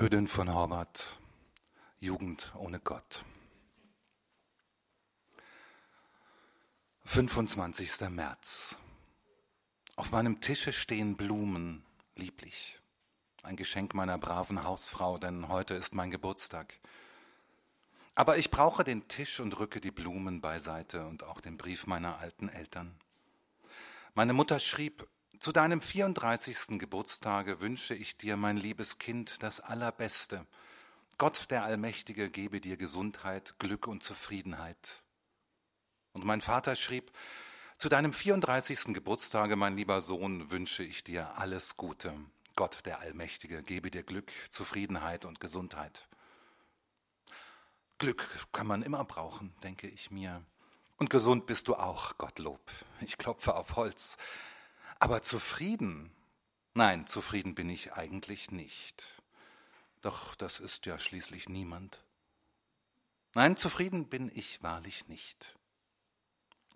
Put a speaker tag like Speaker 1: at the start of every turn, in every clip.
Speaker 1: Ödin von Horvath, Jugend ohne Gott. 25. März. Auf meinem Tische stehen Blumen, lieblich. Ein Geschenk meiner braven Hausfrau, denn heute ist mein Geburtstag. Aber ich brauche den Tisch und rücke die Blumen beiseite und auch den Brief meiner alten Eltern. Meine Mutter schrieb, zu deinem 34. Geburtstage wünsche ich dir, mein liebes Kind, das Allerbeste. Gott der Allmächtige gebe dir Gesundheit, Glück und Zufriedenheit. Und mein Vater schrieb, zu deinem 34. Geburtstage, mein lieber Sohn, wünsche ich dir alles Gute. Gott der Allmächtige gebe dir Glück, Zufriedenheit und Gesundheit. Glück kann man immer brauchen, denke ich mir. Und gesund bist du auch, Gottlob. Ich klopfe auf Holz. Aber zufrieden? Nein, zufrieden bin ich eigentlich nicht. Doch das ist ja schließlich niemand. Nein, zufrieden bin ich wahrlich nicht.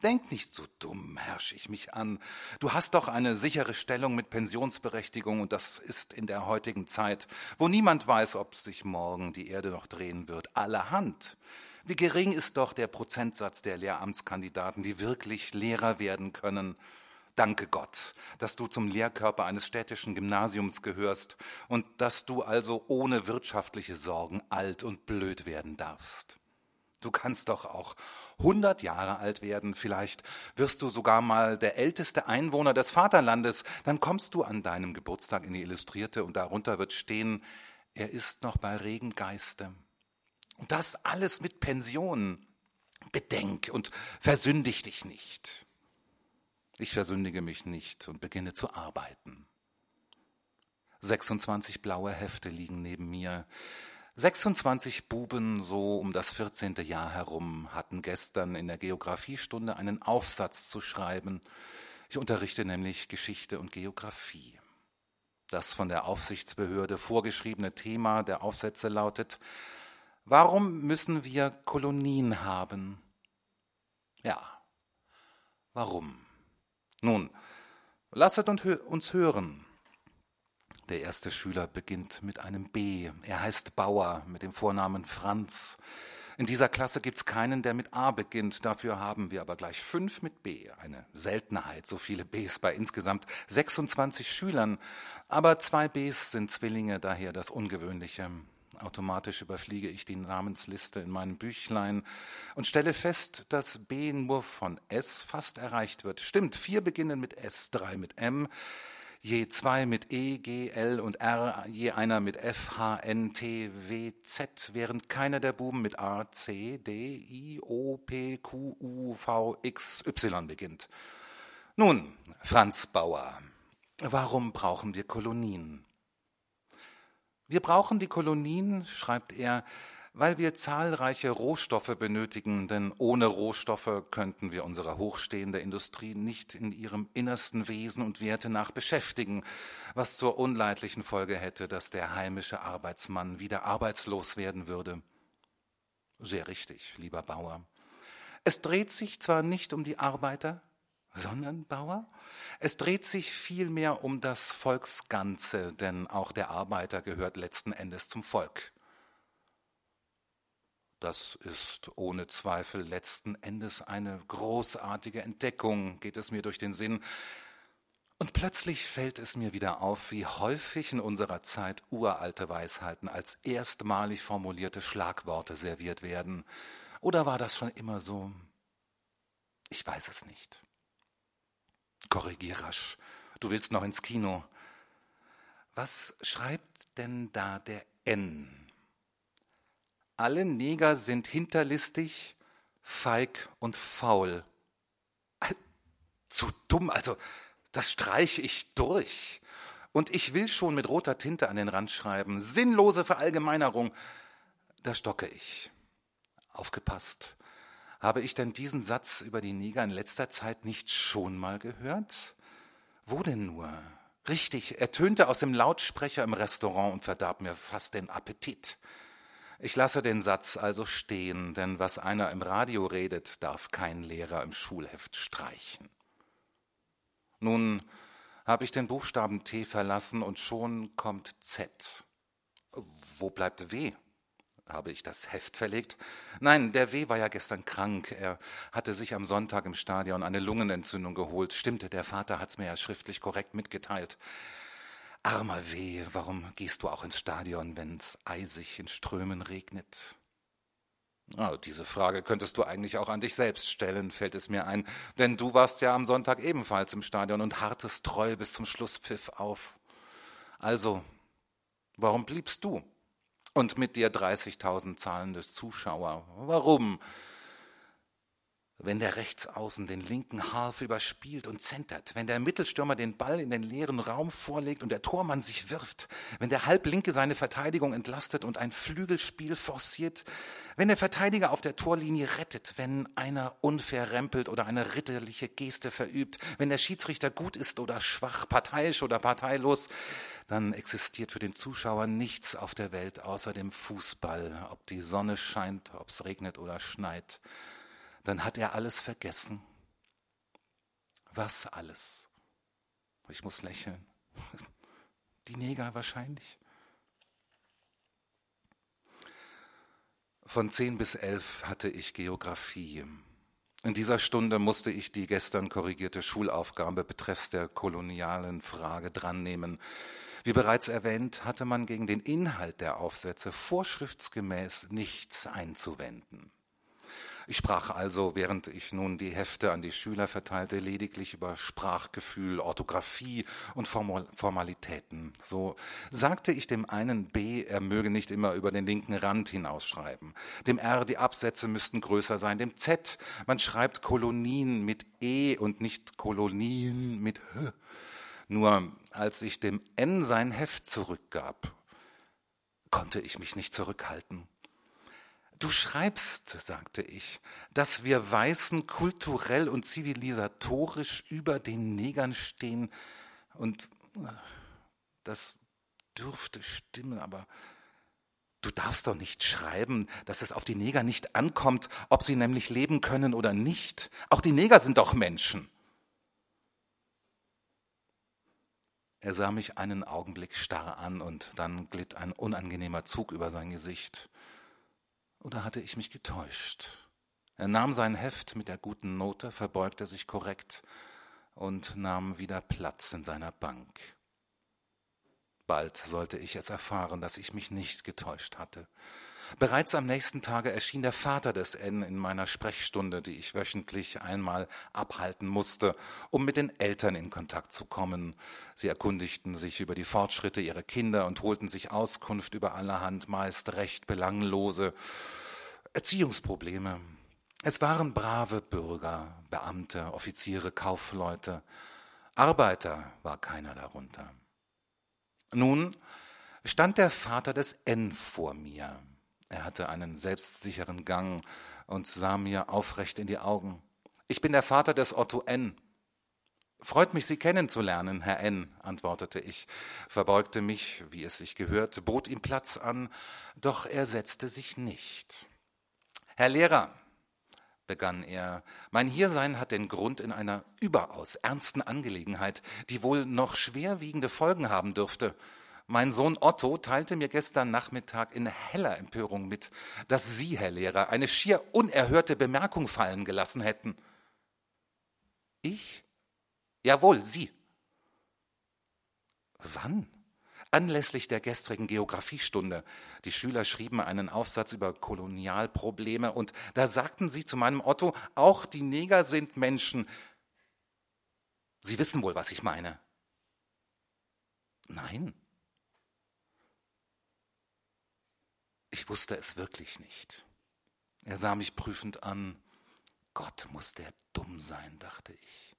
Speaker 1: Denk nicht so dumm, herrsch ich mich an. Du hast doch eine sichere Stellung mit Pensionsberechtigung und das ist in der heutigen Zeit, wo niemand weiß, ob sich morgen die Erde noch drehen wird, allerhand. Wie gering ist doch der Prozentsatz der Lehramtskandidaten, die wirklich Lehrer werden können Danke Gott, dass du zum Lehrkörper eines städtischen Gymnasiums gehörst und dass du also ohne wirtschaftliche Sorgen alt und blöd werden darfst. Du kannst doch auch hundert Jahre alt werden, vielleicht wirst du sogar mal der älteste Einwohner des Vaterlandes, dann kommst du an deinem Geburtstag in die Illustrierte und darunter wird stehen, er ist noch bei Regengeiste. Und das alles mit Pension. Bedenk und versündig dich nicht. Ich versündige mich nicht und beginne zu arbeiten. 26 blaue Hefte liegen neben mir. 26 Buben so um das 14. Jahr herum hatten gestern in der Geographiestunde einen Aufsatz zu schreiben. Ich unterrichte nämlich Geschichte und Geographie. Das von der Aufsichtsbehörde vorgeschriebene Thema der Aufsätze lautet Warum müssen wir Kolonien haben? Ja, warum? Nun, lasset uns hören. Der erste Schüler beginnt mit einem B. Er heißt Bauer mit dem Vornamen Franz. In dieser Klasse gibt es keinen, der mit A beginnt. Dafür haben wir aber gleich fünf mit B. Eine Seltenheit, so viele Bs bei insgesamt 26 Schülern. Aber zwei Bs sind Zwillinge, daher das Ungewöhnliche. Automatisch überfliege ich die Namensliste in meinem Büchlein und stelle fest, dass B nur von S fast erreicht wird. Stimmt, vier beginnen mit S, drei mit M, je zwei mit E, G, L und R, je einer mit F, H, N, T, W, Z, während keiner der Buben mit A, C, D, I, O, P, Q, U, V, X, Y beginnt. Nun, Franz Bauer, warum brauchen wir Kolonien? Wir brauchen die Kolonien, schreibt er, weil wir zahlreiche Rohstoffe benötigen, denn ohne Rohstoffe könnten wir unsere hochstehende Industrie nicht in ihrem innersten Wesen und Werte nach beschäftigen, was zur unleidlichen Folge hätte, dass der heimische Arbeitsmann wieder arbeitslos werden würde. Sehr richtig, lieber Bauer. Es dreht sich zwar nicht um die Arbeiter, sondern Bauer, es dreht sich vielmehr um das Volksganze, denn auch der Arbeiter gehört letzten Endes zum Volk. Das ist ohne Zweifel letzten Endes eine großartige Entdeckung, geht es mir durch den Sinn. Und plötzlich fällt es mir wieder auf, wie häufig in unserer Zeit uralte Weisheiten als erstmalig formulierte Schlagworte serviert werden. Oder war das schon immer so? Ich weiß es nicht. Korrigier rasch. Du willst noch ins Kino. Was schreibt denn da der N? Alle Neger sind hinterlistig, feig und faul. Zu dumm, also das streiche ich durch. Und ich will schon mit roter Tinte an den Rand schreiben. Sinnlose Verallgemeinerung. Da stocke ich. Aufgepasst. Habe ich denn diesen Satz über die Neger in letzter Zeit nicht schon mal gehört? Wo denn nur? Richtig, er tönte aus dem Lautsprecher im Restaurant und verdarb mir fast den Appetit. Ich lasse den Satz also stehen, denn was einer im Radio redet, darf kein Lehrer im Schulheft streichen. Nun habe ich den Buchstaben T verlassen und schon kommt Z. wo bleibt W? Habe ich das Heft verlegt? Nein, der W war ja gestern krank. Er hatte sich am Sonntag im Stadion eine Lungenentzündung geholt. Stimmte, der Vater hat's mir ja schriftlich korrekt mitgeteilt. Armer W, warum gehst du auch ins Stadion, wenn's eisig in Strömen regnet? Oh, diese Frage könntest du eigentlich auch an dich selbst stellen, fällt es mir ein, denn du warst ja am Sonntag ebenfalls im Stadion und hartest treu bis zum Schlusspfiff auf. Also, warum bliebst du? Und mit dir 30.000 zahlende Zuschauer. Warum? Wenn der Rechtsaußen den linken Half überspielt und zentert, wenn der Mittelstürmer den Ball in den leeren Raum vorlegt und der Tormann sich wirft, wenn der Halblinke seine Verteidigung entlastet und ein Flügelspiel forciert, wenn der Verteidiger auf der Torlinie rettet, wenn einer unfair rempelt oder eine ritterliche Geste verübt, wenn der Schiedsrichter gut ist oder schwach, parteiisch oder parteilos, dann existiert für den Zuschauer nichts auf der Welt außer dem Fußball, ob die Sonne scheint, ob es regnet oder schneit dann hat er alles vergessen. Was alles? Ich muss lächeln. Die Neger wahrscheinlich. Von zehn bis elf hatte ich Geographie. In dieser Stunde musste ich die gestern korrigierte Schulaufgabe betreffs der kolonialen Frage drannehmen. Wie bereits erwähnt, hatte man gegen den Inhalt der Aufsätze vorschriftsgemäß nichts einzuwenden. Ich sprach also, während ich nun die Hefte an die Schüler verteilte, lediglich über Sprachgefühl, Orthographie und Formalitäten. So sagte ich dem einen B, er möge nicht immer über den linken Rand hinausschreiben. Dem R, die Absätze müssten größer sein. Dem Z, man schreibt Kolonien mit E und nicht Kolonien mit H. Nur als ich dem N sein Heft zurückgab, konnte ich mich nicht zurückhalten. Du schreibst, sagte ich, dass wir Weißen kulturell und zivilisatorisch über den Negern stehen und äh, das dürfte stimmen, aber du darfst doch nicht schreiben, dass es auf die Neger nicht ankommt, ob sie nämlich leben können oder nicht. Auch die Neger sind doch Menschen. Er sah mich einen Augenblick starr an und dann glitt ein unangenehmer Zug über sein Gesicht. Oder hatte ich mich getäuscht? Er nahm sein Heft mit der guten Note, verbeugte sich korrekt und nahm wieder Platz in seiner Bank. Bald sollte ich es erfahren, dass ich mich nicht getäuscht hatte. Bereits am nächsten Tage erschien der Vater des N in meiner Sprechstunde, die ich wöchentlich einmal abhalten musste, um mit den Eltern in Kontakt zu kommen. Sie erkundigten sich über die Fortschritte ihrer Kinder und holten sich Auskunft über allerhand meist recht belanglose Erziehungsprobleme. Es waren brave Bürger, Beamte, Offiziere, Kaufleute. Arbeiter war keiner darunter. Nun stand der Vater des N vor mir. Er hatte einen selbstsicheren Gang und sah mir aufrecht in die Augen. Ich bin der Vater des Otto N. Freut mich, Sie kennenzulernen, Herr N., antwortete ich, verbeugte mich, wie es sich gehört, bot ihm Platz an, doch er setzte sich nicht. Herr Lehrer, begann er, mein Hiersein hat den Grund in einer überaus ernsten Angelegenheit, die wohl noch schwerwiegende Folgen haben dürfte. Mein Sohn Otto teilte mir gestern Nachmittag in heller Empörung mit, dass Sie, Herr Lehrer, eine schier unerhörte Bemerkung fallen gelassen hätten. Ich? Jawohl, Sie. Wann? Anlässlich der gestrigen Geographiestunde. Die Schüler schrieben einen Aufsatz über Kolonialprobleme und da sagten sie zu meinem Otto, auch die Neger sind Menschen. Sie wissen wohl, was ich meine. Nein. Ich wusste es wirklich nicht. Er sah mich prüfend an. Gott muss der dumm sein, dachte ich.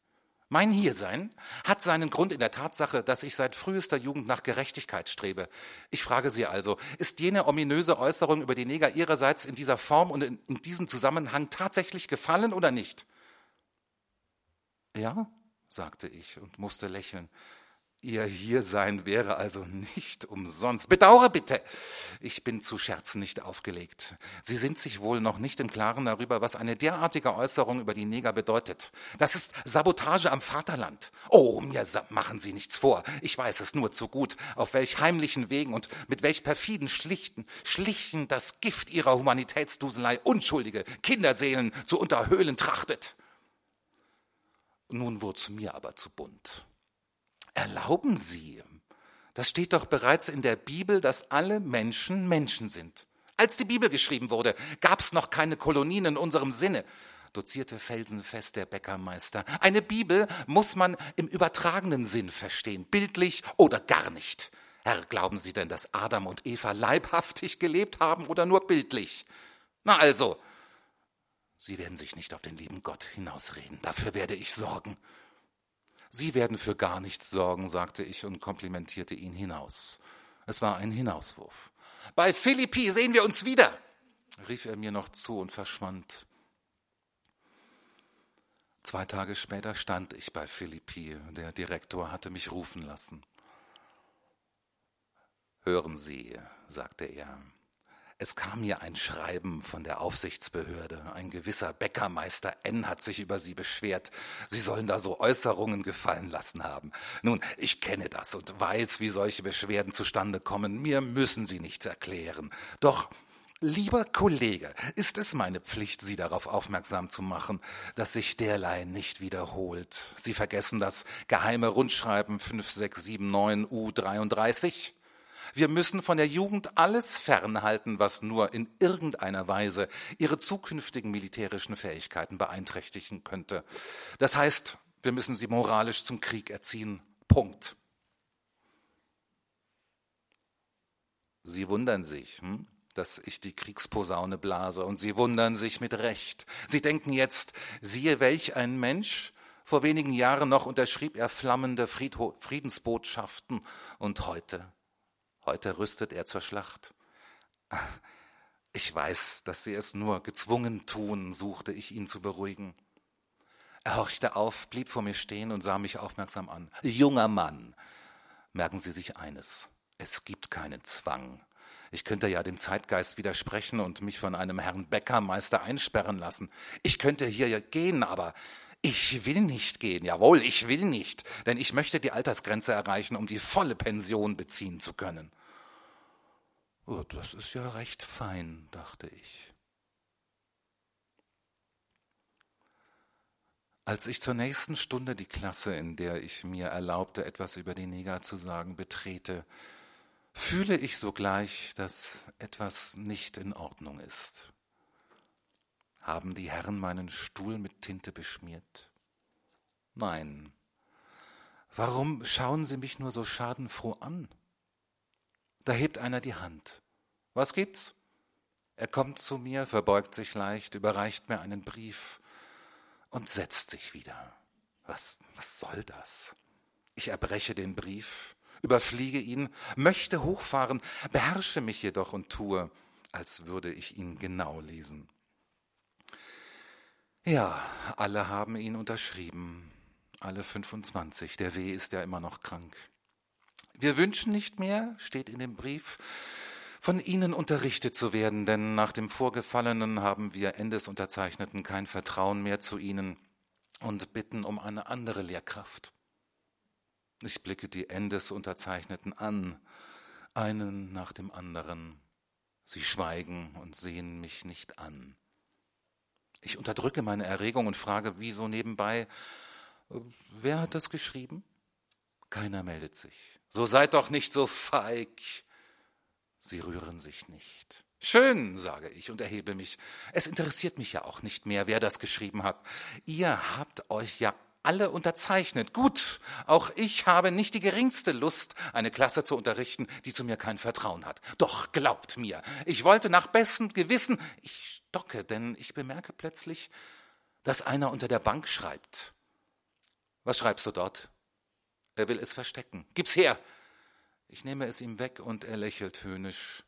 Speaker 1: Mein Hiersein hat seinen Grund in der Tatsache, dass ich seit frühester Jugend nach Gerechtigkeit strebe. Ich frage Sie also, ist jene ominöse Äußerung über die Neger Ihrerseits in dieser Form und in, diesem Zusammenhang tatsächlich gefallen oder nicht? Ja, sagte ich und musste lächeln. Ihr Hiersein wäre also nicht umsonst. Bedauere bitte, ich bin zu Scherzen nicht aufgelegt. Sie sind sich wohl noch nicht im Klaren darüber, was eine derartige Äußerung über die Neger bedeutet. Das ist Sabotage am Vaterland. Oh, mir machen Sie nichts vor. Ich weiß es nur zu gut, auf welch heimlichen Wegen und mit welch perfiden Schlichten, Schlichen das Gift Ihrer Humanitätsduselei unschuldige Kinderseelen zu unterhöhlen trachtet. Nun wurd's mir aber zu bunt. Erlauben Sie, das steht doch bereits in der Bibel, dass alle Menschen Menschen sind. Als die Bibel geschrieben wurde, gab es noch keine Kolonien in unserem Sinne, dozierte felsenfest der Bäckermeister. Eine Bibel muss man im übertragenen Sinn verstehen, bildlich oder gar nicht. Herr, glauben Sie denn, dass Adam und Eva leibhaftig gelebt haben oder nur bildlich? Na also, Sie werden sich nicht auf den lieben Gott hinausreden, dafür werde ich sorgen. Sie werden für gar nichts sorgen, sagte ich und komplimentierte ihn hinaus. Es war ein Hinauswurf. Bei Philippi sehen wir uns wieder, rief er mir noch zu und verschwand. Zwei Tage später stand ich bei Philippi. Der Direktor hatte mich rufen lassen. Hören Sie, sagte er, es kam mir ein Schreiben von der Aufsichtsbehörde. Ein gewisser Bäckermeister N hat sich über Sie beschwert. Sie sollen da so Äußerungen gefallen lassen haben. Nun, ich kenne das und weiß, wie solche Beschwerden zustande kommen. Mir müssen Sie nichts erklären. Doch Lieber Kollege, ist es meine Pflicht, Sie darauf aufmerksam zu machen, dass sich derlei nicht wiederholt. Sie vergessen das geheime Rundschreiben 5679 U33? Wir müssen von der Jugend alles fernhalten, was nur in irgendeiner Weise ihre zukünftigen militärischen Fähigkeiten beeinträchtigen könnte. Das heißt, wir müssen sie moralisch zum Krieg erziehen. Punkt. Sie wundern sich, hm? dass ich die Kriegsposaune blase, und Sie wundern sich mit Recht. Sie denken jetzt, siehe welch ein Mensch, vor wenigen Jahren noch unterschrieb er flammende Friedensbotschaften, und heute Heute rüstet er zur Schlacht. Ich weiß, dass sie es nur gezwungen tun, suchte ich ihn zu beruhigen. Er horchte auf, blieb vor mir stehen und sah mich aufmerksam an. Junger Mann, merken Sie sich eines, es gibt keinen Zwang. Ich könnte ja dem Zeitgeist widersprechen und mich von einem Herrn Bäckermeister einsperren lassen. Ich könnte hier gehen, aber ich will nicht gehen, jawohl, ich will nicht, denn ich möchte die Altersgrenze erreichen, um die volle Pension beziehen zu können. Oh, das ist ja recht fein, dachte ich. Als ich zur nächsten Stunde die Klasse, in der ich mir erlaubte, etwas über die Neger zu sagen, betrete, fühle ich sogleich, dass etwas nicht in Ordnung ist. Haben die Herren meinen Stuhl mit Tinte beschmiert? Nein. Warum schauen sie mich nur so schadenfroh an? Da hebt einer die Hand. Was gibt's? Er kommt zu mir, verbeugt sich leicht, überreicht mir einen Brief und setzt sich wieder. Was, was soll das? Ich erbreche den Brief, überfliege ihn, möchte hochfahren, beherrsche mich jedoch und tue, als würde ich ihn genau lesen. Ja, alle haben ihn unterschrieben. Alle 25. Der W ist ja immer noch krank. Wir wünschen nicht mehr, steht in dem Brief, von Ihnen unterrichtet zu werden, denn nach dem Vorgefallenen haben wir Endesunterzeichneten kein Vertrauen mehr zu Ihnen und bitten um eine andere Lehrkraft. Ich blicke die Endesunterzeichneten an, einen nach dem anderen. Sie schweigen und sehen mich nicht an. Ich unterdrücke meine Erregung und frage, wieso nebenbei, wer hat das geschrieben? Keiner meldet sich. So seid doch nicht so feig. Sie rühren sich nicht. Schön, sage ich und erhebe mich. Es interessiert mich ja auch nicht mehr, wer das geschrieben hat. Ihr habt euch ja alle unterzeichnet. Gut, auch ich habe nicht die geringste Lust, eine Klasse zu unterrichten, die zu mir kein Vertrauen hat. Doch glaubt mir, ich wollte nach bestem Gewissen, ich stocke, denn ich bemerke plötzlich, dass einer unter der Bank schreibt. Was schreibst du dort? Er will es verstecken. Gib's her! Ich nehme es ihm weg und er lächelt höhnisch.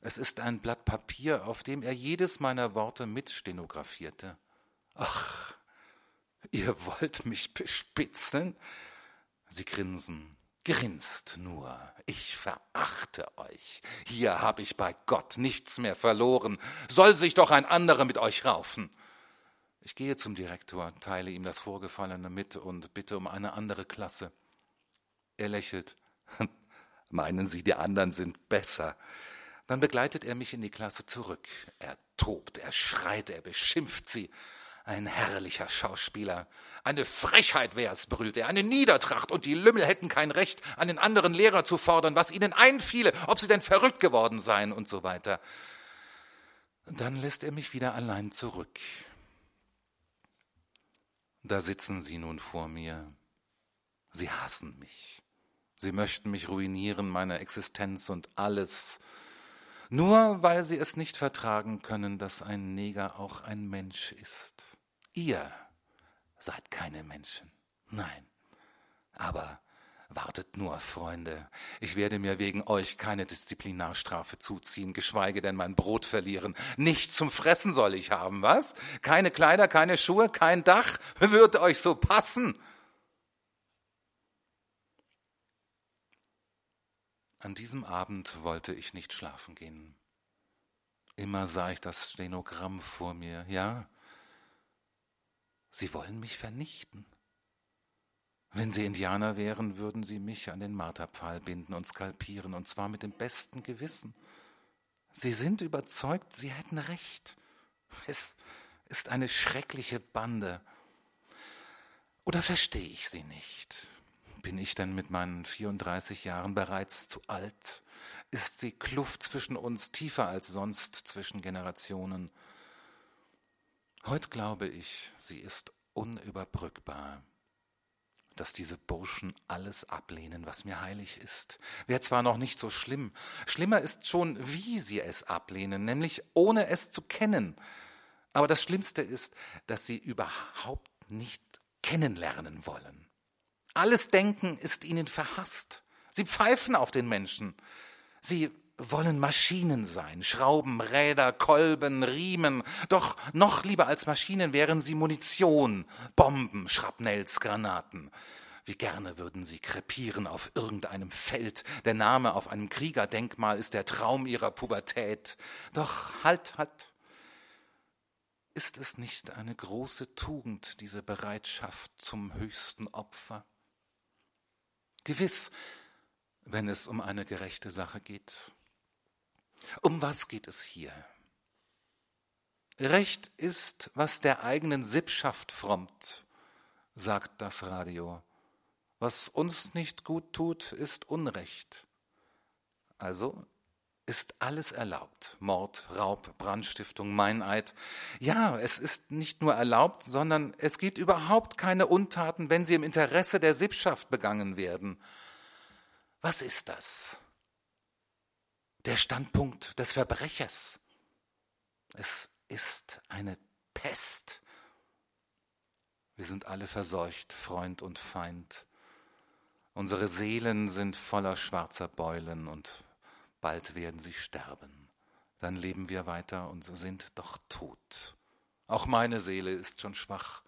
Speaker 1: Es ist ein Blatt Papier, auf dem er jedes meiner Worte mitstenografierte. Ach, ihr wollt mich bespitzeln? Sie grinsen. Grinst nur. Ich verachte euch. Hier habe ich bei Gott nichts mehr verloren. Soll sich doch ein anderer mit euch raufen. Ich gehe zum Direktor, teile ihm das Vorgefallene mit und bitte um eine andere Klasse. Er lächelt. Meinen Sie, die anderen sind besser? Dann begleitet er mich in die Klasse zurück. Er tobt, er schreit, er beschimpft sie. Ein herrlicher Schauspieler. Eine Frechheit wär's, brüllt er, eine Niedertracht, und die Lümmel hätten kein Recht, einen anderen Lehrer zu fordern, was ihnen einfiele, ob sie denn verrückt geworden seien und so weiter. Dann lässt er mich wieder allein zurück. Da sitzen sie nun vor mir. Sie hassen mich. Sie möchten mich ruinieren, meine Existenz und alles, nur weil sie es nicht vertragen können, dass ein Neger auch ein Mensch ist. Ihr seid keine Menschen. Nein. Aber wartet nur, Freunde. Ich werde mir wegen euch keine Disziplinarstrafe zuziehen, geschweige denn mein Brot verlieren. Nichts zum Fressen soll ich haben, was? Keine Kleider, keine Schuhe, kein Dach? Wird euch so passen? An diesem Abend wollte ich nicht schlafen gehen. Immer sah ich das Stenogramm vor mir. Ja, Sie wollen mich vernichten. Wenn Sie Indianer wären, würden Sie mich an den Marterpfahl binden und skalpieren, und zwar mit dem besten Gewissen. Sie sind überzeugt, Sie hätten recht. Es ist eine schreckliche Bande. Oder verstehe ich Sie nicht? Bin ich denn mit meinen 34 Jahren bereits zu alt? Ist die Kluft zwischen uns tiefer als sonst zwischen Generationen? Heute glaube ich, sie ist unüberbrückbar, dass diese Burschen alles ablehnen, was mir heilig ist. Wäre zwar noch nicht so schlimm, schlimmer ist schon, wie sie es ablehnen, nämlich ohne es zu kennen. Aber das Schlimmste ist, dass sie überhaupt nicht kennenlernen wollen. Alles Denken ist ihnen verhasst. Sie pfeifen auf den Menschen. Sie wollen Maschinen sein, Schrauben, Räder, Kolben, Riemen. Doch noch lieber als Maschinen wären sie Munition, Bomben, Schrapnells, Granaten. Wie gerne würden sie krepieren auf irgendeinem Feld. Der Name auf einem Kriegerdenkmal ist der Traum ihrer Pubertät. Doch halt, halt. Ist es nicht eine große Tugend, diese Bereitschaft zum höchsten Opfer? Gewiss, wenn es um eine gerechte Sache geht. Um was geht es hier? Recht ist, was der eigenen Sippschaft frommt, sagt das Radio. Was uns nicht gut tut, ist Unrecht. Also ist alles erlaubt. Mord, Raub, Brandstiftung, Meineid. Ja, es ist nicht nur erlaubt, sondern es gibt überhaupt keine Untaten, wenn sie im Interesse der Sippschaft begangen werden. Was ist das? Der Standpunkt des Verbrechers. Es ist eine Pest. Wir sind alle verseucht, Freund und Feind. Unsere Seelen sind voller schwarzer Beulen und bald werden sie sterben. Dann leben wir weiter und sind doch tot. Auch meine Seele ist schon schwach.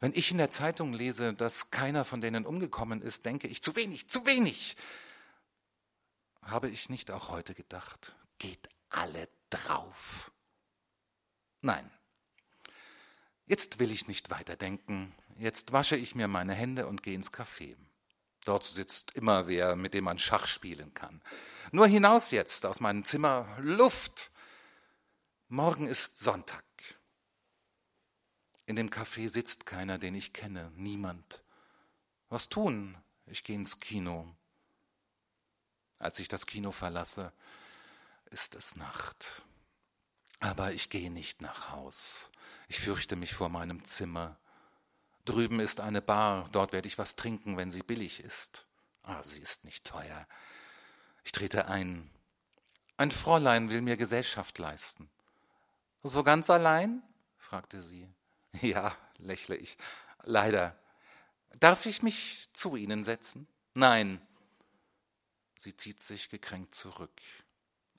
Speaker 1: Wenn ich in der Zeitung lese, dass keiner von denen umgekommen ist, denke ich, zu wenig, zu wenig habe ich nicht auch heute gedacht, geht alle drauf. Nein, jetzt will ich nicht weiterdenken, jetzt wasche ich mir meine Hände und gehe ins Café. Dort sitzt immer wer, mit dem man Schach spielen kann. Nur hinaus jetzt aus meinem Zimmer Luft. Morgen ist Sonntag. In dem Café sitzt keiner, den ich kenne, niemand. Was tun? Ich gehe ins Kino. Als ich das Kino verlasse, ist es Nacht. Aber ich gehe nicht nach Haus. Ich fürchte mich vor meinem Zimmer. Drüben ist eine Bar, dort werde ich was trinken, wenn sie billig ist. Ah, sie ist nicht teuer. Ich trete ein. Ein Fräulein will mir Gesellschaft leisten. So ganz allein? fragte sie. Ja, lächle ich. Leider. Darf ich mich zu Ihnen setzen? Nein, Sie zieht sich gekränkt zurück.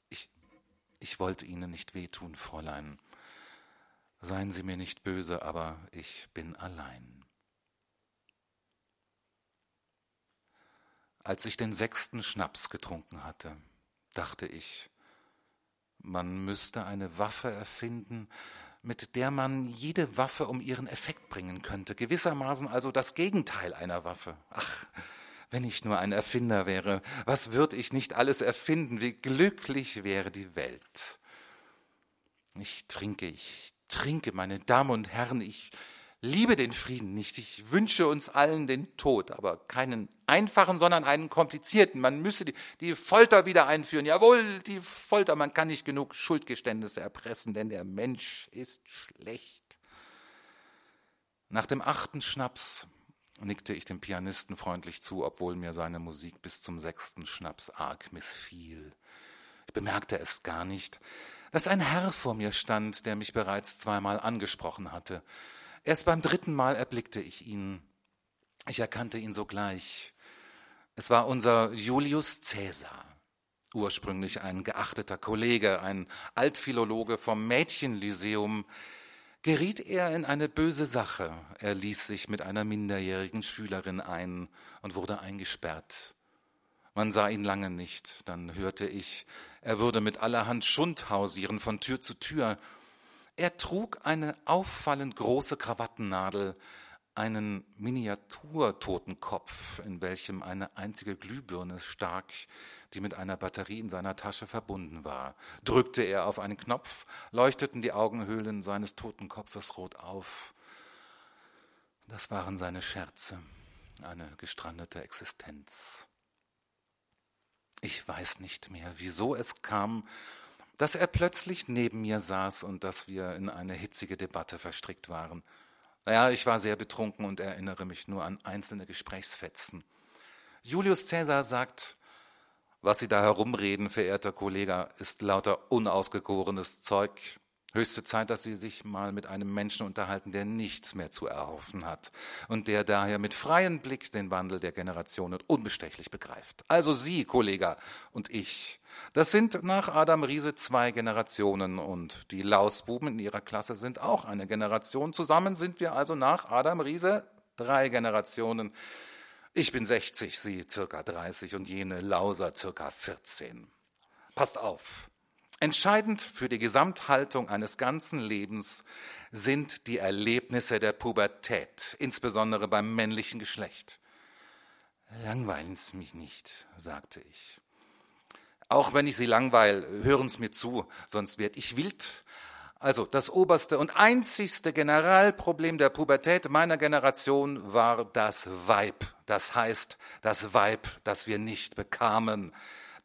Speaker 1: Ich, ich wollte Ihnen nicht wehtun, Fräulein. Seien Sie mir nicht böse, aber ich bin allein. Als ich den sechsten Schnaps getrunken hatte, dachte ich, man müsste eine Waffe erfinden, mit der man jede Waffe um ihren Effekt bringen könnte, gewissermaßen also das Gegenteil einer Waffe. Ach, wenn ich nur ein Erfinder wäre, was würde ich nicht alles erfinden, wie glücklich wäre die Welt. Ich trinke, ich trinke, meine Damen und Herren, ich liebe den Frieden nicht. Ich wünsche uns allen den Tod, aber keinen einfachen, sondern einen komplizierten. Man müsse die, die, Folter wieder einführen. Jawohl, die Folter. Man kann nicht genug Schuldgeständnisse erpressen, denn der Mensch ist schlecht. Nach dem achten Schnaps nickte ich dem Pianisten freundlich zu, obwohl mir seine Musik bis zum sechsten Schnaps arg missfiel. Ich bemerkte es gar nicht, dass ein Herr vor mir stand, der mich bereits zweimal angesprochen hatte. Erst beim dritten Mal erblickte ich ihn. Ich erkannte ihn sogleich. Es war unser Julius Caesar, ursprünglich ein geachteter Kollege, ein Altphilologe vom Mädchenlyzeum, geriet er in eine böse Sache. Er ließ sich mit einer minderjährigen Schülerin ein und wurde eingesperrt. Man sah ihn lange nicht, dann hörte ich, er würde mit allerhand Schund hausieren von Tür zu Tür, er trug eine auffallend große Krawattennadel, einen Miniaturtotenkopf, in welchem eine einzige Glühbirne stak, die mit einer Batterie in seiner Tasche verbunden war. Drückte er auf einen Knopf, leuchteten die Augenhöhlen seines Totenkopfes rot auf. Das waren seine Scherze, eine gestrandete Existenz. Ich weiß nicht mehr, wieso es kam, dass er plötzlich neben mir saß und dass wir in eine hitzige Debatte verstrickt waren. Naja, ich war sehr betrunken und erinnere mich nur an einzelne Gesprächsfetzen. Julius Caesar sagt, was Sie da herumreden, verehrter Kollege, ist lauter unausgegorenes Zeug. Höchste Zeit, dass Sie sich mal mit einem Menschen unterhalten, der nichts mehr zu erhoffen hat und der daher mit freiem Blick den Wandel der Generationen unbestechlich begreift. Also Sie, Kollege, und ich. Das sind nach Adam Riese zwei Generationen und die Lausbuben in ihrer Klasse sind auch eine Generation. Zusammen sind wir also nach Adam Riese drei Generationen. Ich bin 60, Sie circa 30 und jene Lauser circa 14. Passt auf. Entscheidend für die Gesamthaltung eines ganzen Lebens sind die Erlebnisse der Pubertät, insbesondere beim männlichen Geschlecht. Langweilen Sie mich nicht, sagte ich. Auch wenn ich Sie langweil, hören Sie mir zu, sonst werd ich wild. Also das oberste und einzigste Generalproblem der Pubertät meiner Generation war das Weib. Das heißt, das Weib, das wir nicht bekamen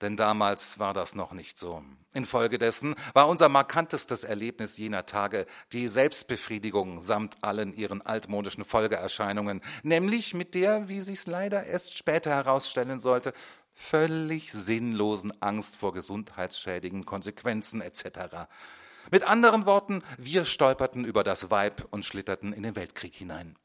Speaker 1: denn damals war das noch nicht so. Infolgedessen war unser markantestes Erlebnis jener Tage die Selbstbefriedigung samt allen ihren altmodischen Folgeerscheinungen, nämlich mit der, wie sich's leider erst später herausstellen sollte, völlig sinnlosen Angst vor gesundheitsschädigen Konsequenzen etc. Mit anderen Worten, wir stolperten über das Weib und schlitterten in den Weltkrieg hinein.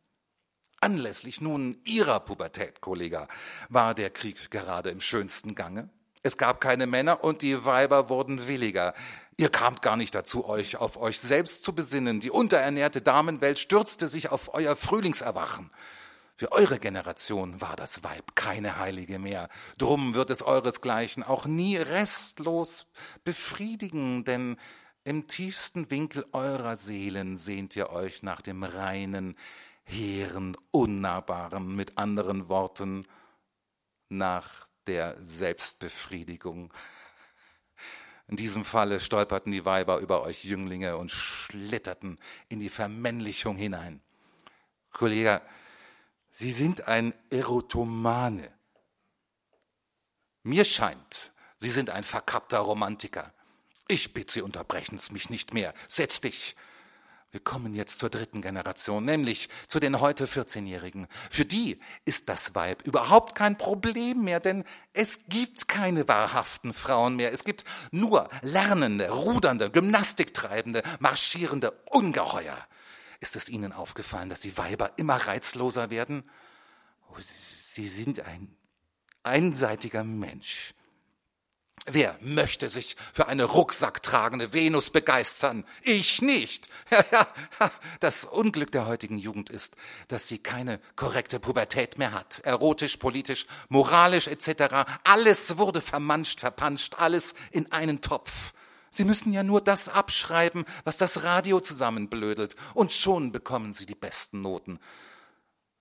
Speaker 1: Anlässlich nun Ihrer Pubertät, Kollege, war der Krieg gerade im schönsten Gange. Es gab keine Männer und die Weiber wurden williger. Ihr kamt gar nicht dazu, euch auf euch selbst zu besinnen. Die unterernährte Damenwelt stürzte sich auf euer Frühlingserwachen. Für eure Generation war das Weib keine Heilige mehr. Drum wird es euresgleichen auch nie restlos befriedigen, denn im tiefsten Winkel eurer Seelen sehnt ihr euch nach dem reinen, hehren, unnahbaren, mit anderen Worten, nach der Selbstbefriedigung. In diesem Falle stolperten die Weiber über euch Jünglinge und schlitterten in die Vermännlichung hinein. Kollege, Sie sind ein Erotomane. Mir scheint, Sie sind ein verkappter Romantiker. Ich bitte Sie, unterbrechen Sie mich nicht mehr. Setz dich. Wir kommen jetzt zur dritten Generation, nämlich zu den heute 14-Jährigen. Für die ist das Weib überhaupt kein Problem mehr, denn es gibt keine wahrhaften Frauen mehr. Es gibt nur lernende, rudernde, Gymnastiktreibende, marschierende Ungeheuer. Ist es Ihnen aufgefallen, dass die Weiber immer reizloser werden? Oh, Sie sind ein einseitiger Mensch. Wer möchte sich für eine rucksacktragende Venus begeistern? Ich nicht. Das Unglück der heutigen Jugend ist, dass sie keine korrekte Pubertät mehr hat. Erotisch, politisch, moralisch etc. Alles wurde vermanscht, verpanscht, alles in einen Topf. Sie müssen ja nur das abschreiben, was das Radio zusammenblödelt, und schon bekommen Sie die besten Noten.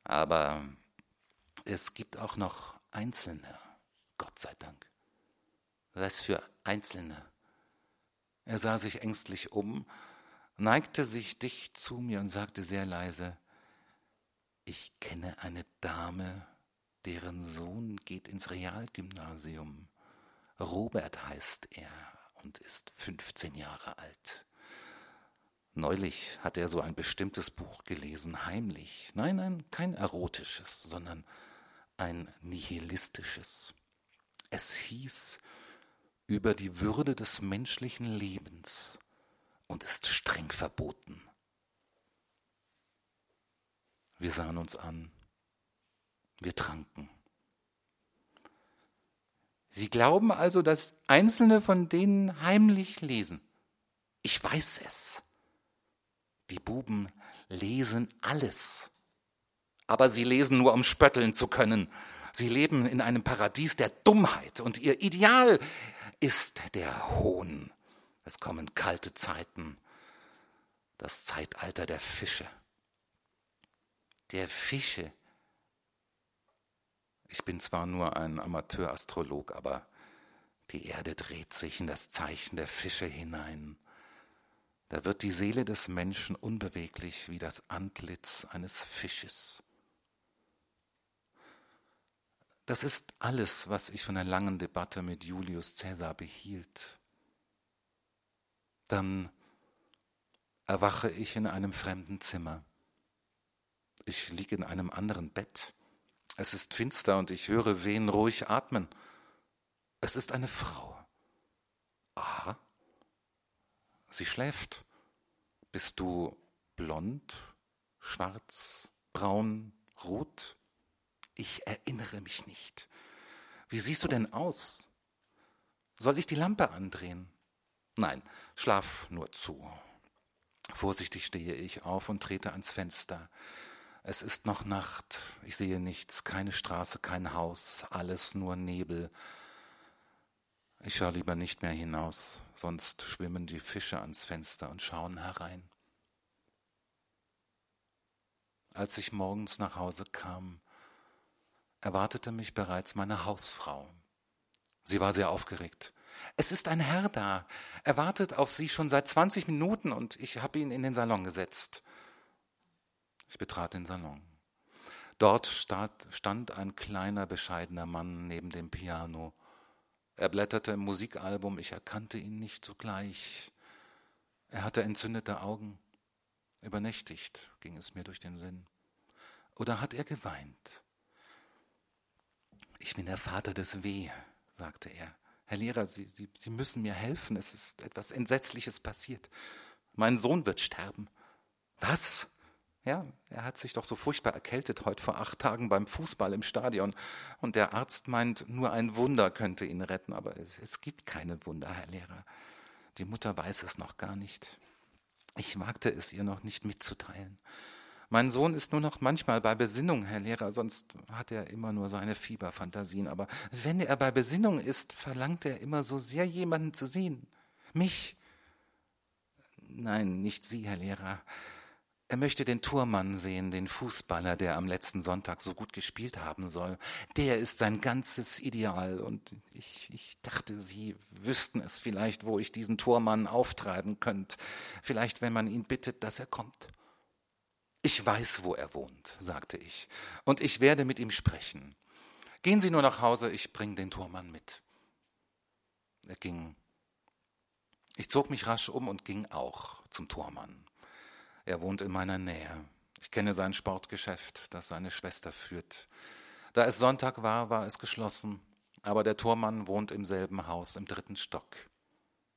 Speaker 1: Aber es gibt auch noch Einzelne, Gott sei Dank. Was für Einzelne. Er sah sich ängstlich um, neigte sich dicht zu mir und sagte sehr leise, ich kenne eine Dame, deren Sohn geht ins Realgymnasium. Robert heißt er und ist 15 Jahre alt. Neulich hat er so ein bestimmtes Buch gelesen, heimlich. Nein, nein, kein erotisches, sondern ein nihilistisches. Es hieß über die Würde des menschlichen Lebens und ist streng verboten. Wir sahen uns an. Wir tranken. Sie glauben also, dass Einzelne von denen heimlich lesen. Ich weiß es. Die Buben lesen alles. Aber sie lesen nur, um spötteln zu können. Sie leben in einem Paradies der Dummheit und ihr Ideal ist der Hohn. Es kommen kalte Zeiten, das Zeitalter der Fische. Der Fische. Ich bin zwar nur ein Amateurastrolog, aber die Erde dreht sich in das Zeichen der Fische hinein. Da wird die Seele des Menschen unbeweglich wie das Antlitz eines Fisches. Das ist alles, was ich von der langen Debatte mit Julius Caesar behielt. Dann erwache ich in einem fremden Zimmer. Ich liege in einem anderen Bett. Es ist finster und ich höre wen ruhig atmen. Es ist eine Frau. Aha. Sie schläft. Bist du blond, schwarz, braun, rot? Ich erinnere mich nicht. Wie siehst du denn aus? Soll ich die Lampe andrehen? Nein, schlaf nur zu. Vorsichtig stehe ich auf und trete ans Fenster. Es ist noch Nacht, ich sehe nichts, keine Straße, kein Haus, alles nur Nebel. Ich schaue lieber nicht mehr hinaus, sonst schwimmen die Fische ans Fenster und schauen herein. Als ich morgens nach Hause kam, erwartete mich bereits meine Hausfrau. Sie war sehr aufgeregt. Es ist ein Herr da. Er wartet auf Sie schon seit 20 Minuten und ich habe ihn in den Salon gesetzt. Ich betrat den Salon. Dort stand ein kleiner, bescheidener Mann neben dem Piano. Er blätterte im Musikalbum, ich erkannte ihn nicht sogleich. Er hatte entzündete Augen. Übernächtigt ging es mir durch den Sinn. Oder hat er geweint? Ich bin der Vater des Weh, sagte er. Herr Lehrer, Sie, Sie, Sie müssen mir helfen. Es ist etwas Entsetzliches passiert. Mein Sohn wird sterben. Was? Ja, er hat sich doch so furchtbar erkältet heute vor acht Tagen beim Fußball im Stadion. Und der Arzt meint, nur ein Wunder könnte ihn retten. Aber es, es gibt keine Wunder, Herr Lehrer. Die Mutter weiß es noch gar nicht. Ich wagte es ihr noch nicht mitzuteilen. Mein Sohn ist nur noch manchmal bei Besinnung, Herr Lehrer, sonst hat er immer nur seine Fieberfantasien. Aber wenn er bei Besinnung ist, verlangt er immer so sehr, jemanden zu sehen. Mich. Nein, nicht Sie, Herr Lehrer. Er möchte den Turmann sehen, den Fußballer, der am letzten Sonntag so gut gespielt haben soll. Der ist sein ganzes Ideal. Und ich, ich dachte, Sie wüssten es vielleicht, wo ich diesen Turmann auftreiben könnte. Vielleicht, wenn man ihn bittet, dass er kommt. Ich weiß, wo er wohnt, sagte ich, und ich werde mit ihm sprechen. Gehen Sie nur nach Hause, ich bringe den Tormann mit. Er ging. Ich zog mich rasch um und ging auch zum Tormann. Er wohnt in meiner Nähe. Ich kenne sein Sportgeschäft, das seine Schwester führt. Da es Sonntag war, war es geschlossen, aber der Tormann wohnt im selben Haus im dritten Stock.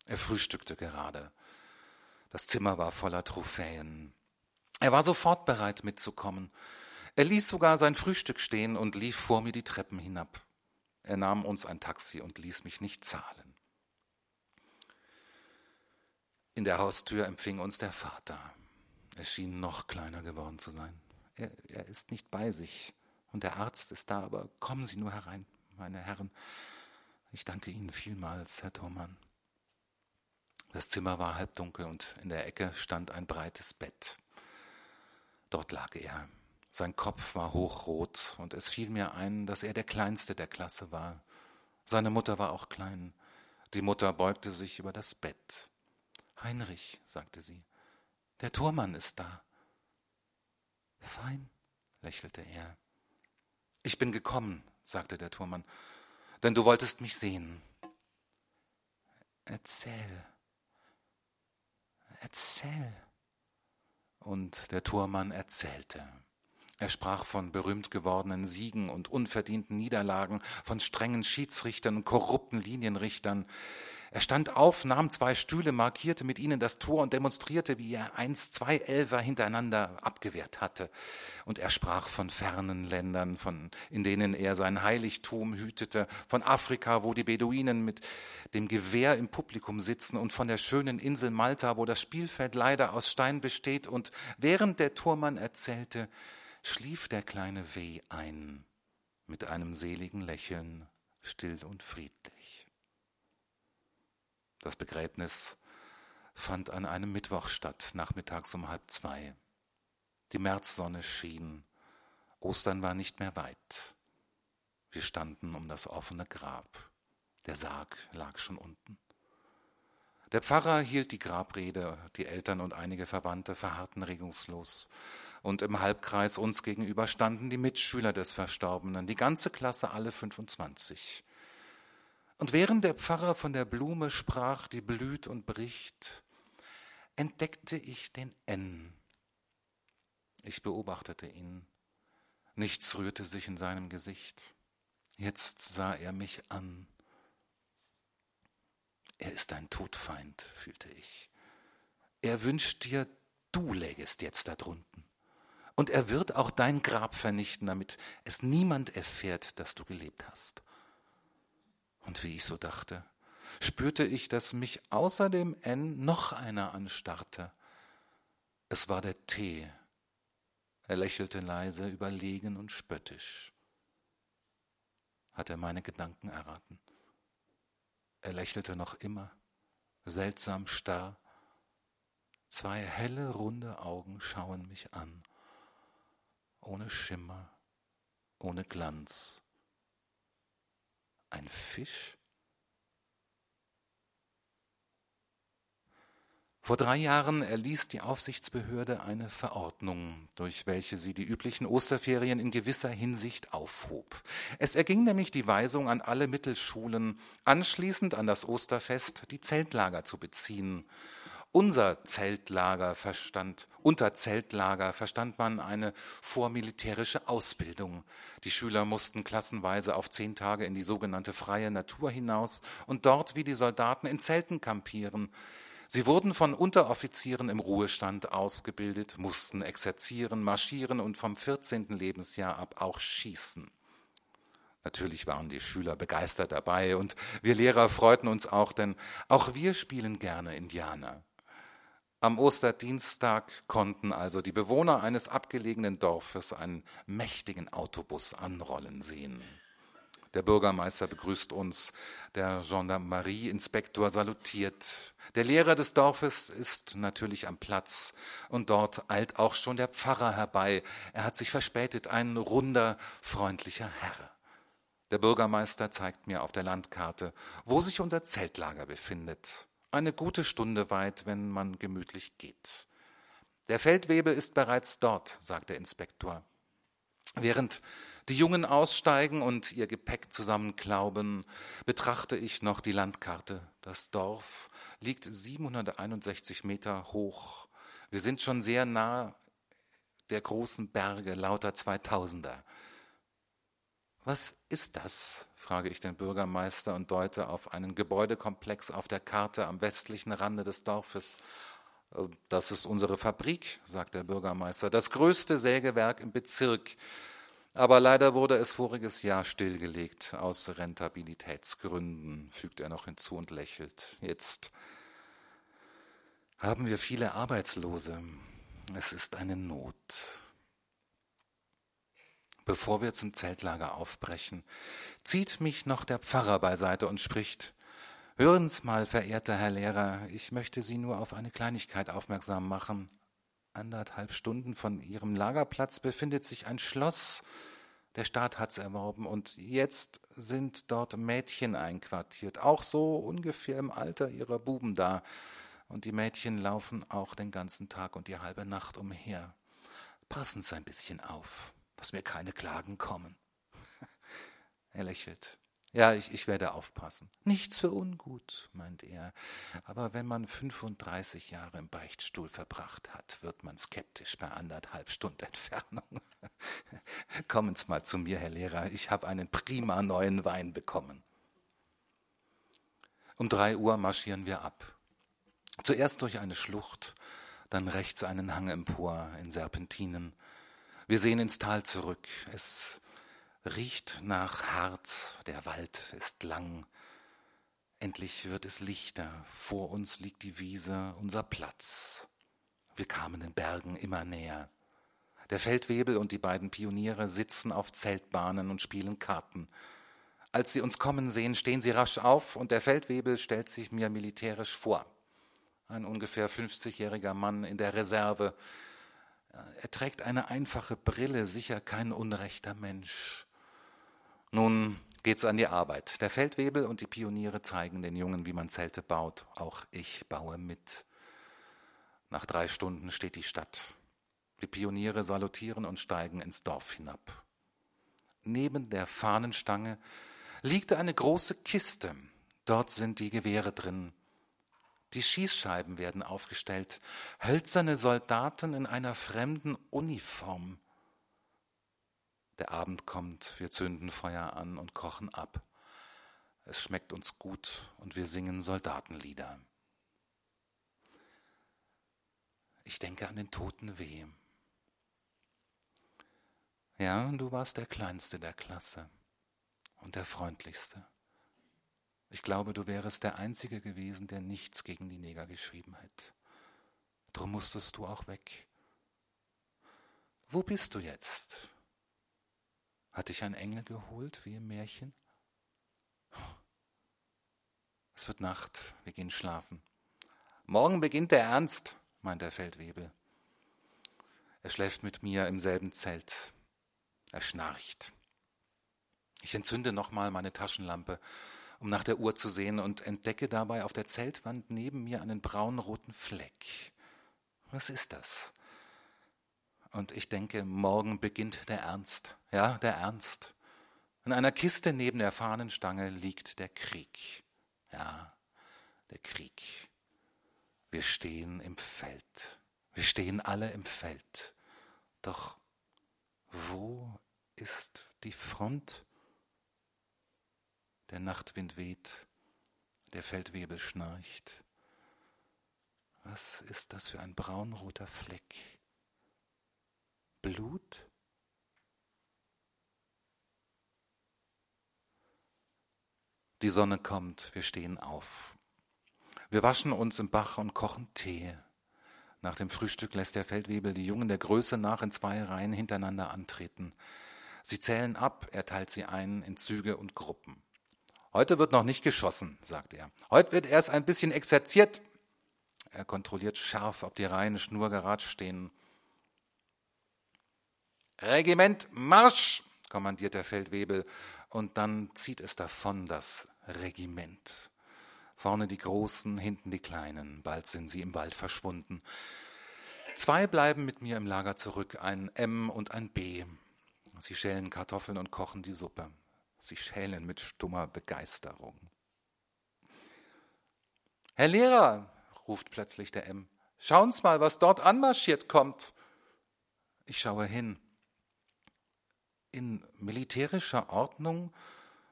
Speaker 1: Er frühstückte gerade. Das Zimmer war voller Trophäen. Er war sofort bereit mitzukommen. Er ließ sogar sein Frühstück stehen und lief vor mir die Treppen hinab. Er nahm uns ein Taxi und ließ mich nicht zahlen. In der Haustür empfing uns der Vater. Er schien noch kleiner geworden zu sein. Er, er ist nicht bei sich und der Arzt ist da, aber kommen Sie nur herein, meine Herren. Ich danke Ihnen vielmals, Herr Thormann. Das Zimmer war halbdunkel und in der Ecke stand ein breites Bett. Dort lag er. Sein Kopf war hochrot und es fiel mir ein, dass er der Kleinste der Klasse war. Seine Mutter war auch klein. Die Mutter beugte sich über das Bett. Heinrich, sagte sie, der Tormann ist da. Fein, lächelte er. Ich bin gekommen, sagte der Tormann, denn du wolltest mich sehen. Erzähl, erzähl. Und der Tormann erzählte. Er sprach von berühmt gewordenen Siegen und unverdienten Niederlagen, von strengen Schiedsrichtern und korrupten Linienrichtern. Er stand auf, nahm zwei Stühle, markierte mit ihnen das Tor und demonstrierte, wie er eins, zwei Elfer hintereinander abgewehrt hatte. Und er sprach von fernen Ländern, von, in denen er sein Heiligtum hütete, von Afrika, wo die Beduinen mit dem Gewehr im Publikum sitzen und von der schönen Insel Malta, wo das Spielfeld leider aus Stein besteht. Und während der Tormann erzählte, schlief der kleine W ein, mit einem seligen Lächeln, still und friedlich. Das Begräbnis fand an einem Mittwoch statt, nachmittags um halb zwei. Die Märzsonne schien, Ostern war nicht mehr weit. Wir standen um das offene Grab. Der Sarg lag schon unten. Der Pfarrer hielt die Grabrede, die Eltern und einige Verwandte verharrten regungslos und im Halbkreis uns gegenüber standen die Mitschüler des Verstorbenen, die ganze Klasse, alle 25. Und während der Pfarrer von der Blume sprach, die blüht und bricht, entdeckte ich den N. Ich beobachtete ihn. Nichts rührte sich in seinem Gesicht. Jetzt sah er mich an. Er ist ein Todfeind, fühlte ich. Er wünscht dir, du lägest jetzt da drunten. Und er wird auch dein Grab vernichten, damit es niemand erfährt, dass du gelebt hast. Und wie ich so dachte, spürte ich, dass mich außer dem N noch einer anstarrte. Es war der T. Er lächelte leise, überlegen und spöttisch. Hat er meine Gedanken erraten? Er lächelte noch immer, seltsam starr. Zwei helle, runde Augen schauen mich an ohne Schimmer, ohne Glanz. Ein Fisch? Vor drei Jahren erließ die Aufsichtsbehörde eine Verordnung, durch welche sie die üblichen Osterferien in gewisser Hinsicht aufhob. Es erging nämlich die Weisung an alle Mittelschulen, anschließend an das Osterfest die Zeltlager zu beziehen unser Zeltlager verstand, unter Zeltlager verstand man eine vormilitärische Ausbildung. Die Schüler mussten klassenweise auf zehn Tage in die sogenannte freie Natur hinaus und dort wie die Soldaten in Zelten kampieren. Sie wurden von Unteroffizieren im Ruhestand ausgebildet, mussten exerzieren, marschieren und vom 14. Lebensjahr ab auch schießen. Natürlich waren die Schüler begeistert dabei und wir Lehrer freuten uns auch, denn auch wir spielen gerne Indianer. Am Osterdienstag konnten also die Bewohner eines abgelegenen Dorfes einen mächtigen Autobus anrollen sehen. Der Bürgermeister begrüßt uns, der Gendarmerie-Inspektor salutiert. Der Lehrer des Dorfes ist natürlich am Platz und dort eilt auch schon der Pfarrer herbei. Er hat sich verspätet, ein runder, freundlicher Herr. Der Bürgermeister zeigt mir auf der Landkarte, wo sich unser Zeltlager befindet eine gute Stunde weit, wenn man gemütlich geht. Der Feldwebel ist bereits dort, sagt der Inspektor. Während die Jungen aussteigen und ihr Gepäck zusammenklauben, betrachte ich noch die Landkarte. Das Dorf liegt 761 Meter hoch. Wir sind schon sehr nah der großen Berge, lauter Zweitausender. Was ist das? Frage ich den Bürgermeister und deute auf einen Gebäudekomplex auf der Karte am westlichen Rande des Dorfes. Äh, das ist unsere Fabrik, sagt der Bürgermeister, das größte Sägewerk im Bezirk. Aber leider wurde es voriges Jahr stillgelegt, aus Rentabilitätsgründen, fügt er noch hinzu und lächelt. Jetzt haben wir viele Arbeitslose. Es ist eine Not. Bevor wir zum Zeltlager aufbrechen, zieht mich noch der Pfarrer beiseite und spricht Hören Sie mal, verehrter Herr Lehrer, ich möchte Sie nur auf eine Kleinigkeit aufmerksam machen. Anderthalb Stunden von Ihrem Lagerplatz befindet sich ein Schloss. Der Staat hat's erworben und jetzt sind dort Mädchen einquartiert, auch so ungefähr im Alter ihrer Buben da. Und die Mädchen laufen auch den ganzen Tag und die halbe Nacht umher. Passen Sie ein bisschen auf, dass mir keine Klagen kommen. er lächelt. Ja, ich, ich werde aufpassen. Nichts für ungut, meint er. Aber wenn man 35 Jahre im Beichtstuhl verbracht hat, wird man skeptisch bei anderthalb Stunden Entfernung. Kommen Sie mal zu mir, Herr Lehrer. Ich habe einen prima neuen Wein bekommen. Um drei Uhr marschieren wir ab. Zuerst durch eine Schlucht, dann rechts einen Hang empor in Serpentinen. Wir sehen ins Tal zurück. Es riecht nach Harz, der Wald ist lang. Endlich wird es lichter, vor uns liegt die Wiese, unser Platz. Wir kamen den Bergen immer näher. Der Feldwebel und die beiden Pioniere sitzen auf Zeltbahnen und spielen Karten. Als sie uns kommen sehen, stehen sie rasch auf und der Feldwebel stellt sich mir militärisch vor. Ein ungefähr 50-jähriger Mann in der Reserve. Er trägt eine einfache Brille, sicher kein unrechter Mensch. Nun geht's an die Arbeit. Der Feldwebel und die Pioniere zeigen den Jungen, wie man Zelte baut. Auch ich baue mit. Nach drei Stunden steht die Stadt. Die Pioniere salutieren und steigen ins Dorf hinab. Neben der Fahnenstange liegt eine große Kiste. Dort sind die Gewehre drin. Die Schießscheiben werden aufgestellt. Hölzerne Soldaten in einer fremden Uniform. Der Abend kommt, wir zünden Feuer an und kochen ab. Es schmeckt uns gut und wir singen Soldatenlieder. Ich denke an den toten Weh. Ja, du warst der Kleinste der Klasse und der Freundlichste. Ich glaube, du wärest der Einzige gewesen, der nichts gegen die Neger geschrieben hätte. Drum musstest du auch weg. Wo bist du jetzt? Hat dich ein Engel geholt, wie im Märchen? Es wird Nacht, wir gehen schlafen. Morgen beginnt der Ernst, meint der Feldwebel. Er schläft mit mir im selben Zelt. Er schnarcht. Ich entzünde nochmal meine Taschenlampe, um nach der Uhr zu sehen und entdecke dabei auf der Zeltwand neben mir einen braunroten Fleck. Was ist das? Und ich denke, morgen beginnt der Ernst. Ja, der Ernst. In einer Kiste neben der Fahnenstange liegt der Krieg. Ja, der Krieg. Wir stehen im Feld. Wir stehen alle im Feld. Doch wo ist die Front? Der Nachtwind weht, der Feldwebel schnarcht. Was ist das für ein braunroter Fleck? Blut? Die Sonne kommt, wir stehen auf. Wir waschen uns im Bach und kochen Tee. Nach dem Frühstück lässt der Feldwebel die Jungen der Größe nach in zwei Reihen hintereinander antreten. Sie zählen ab, er teilt sie ein in Züge und Gruppen. Heute wird noch nicht geschossen, sagt er. Heute wird erst ein bisschen exerziert. Er kontrolliert scharf, ob die Reihen schnurgerad stehen. Regiment Marsch, kommandiert der Feldwebel, und dann zieht es davon, das Regiment. Vorne die Großen, hinten die Kleinen, bald sind sie im Wald verschwunden. Zwei bleiben mit mir im Lager zurück, ein M und ein B. Sie schälen Kartoffeln und kochen die Suppe. Sie schälen mit stummer Begeisterung. Herr Lehrer, ruft plötzlich der M, schauen's mal, was dort anmarschiert kommt. Ich schaue hin. In militärischer Ordnung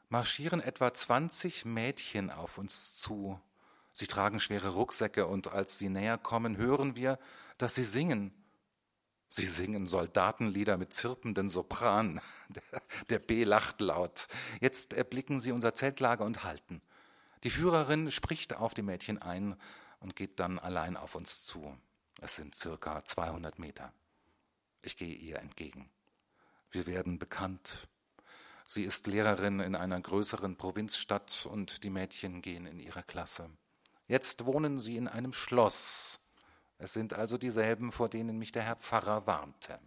Speaker 1: marschieren etwa 20 Mädchen auf uns zu. Sie tragen schwere Rucksäcke und als sie näher kommen, hören wir, dass sie singen. Sie singen Soldatenlieder mit zirpenden Sopran. Der B lacht laut. Jetzt erblicken sie unser Zeltlager und halten. Die Führerin spricht auf die Mädchen ein und geht dann allein auf uns zu. Es sind circa 200 Meter. Ich gehe ihr entgegen. Wir werden bekannt. Sie ist Lehrerin in einer größeren Provinzstadt und die Mädchen gehen in ihre Klasse. Jetzt wohnen sie in einem Schloss. Es sind also dieselben, vor denen mich der Herr Pfarrer warnte.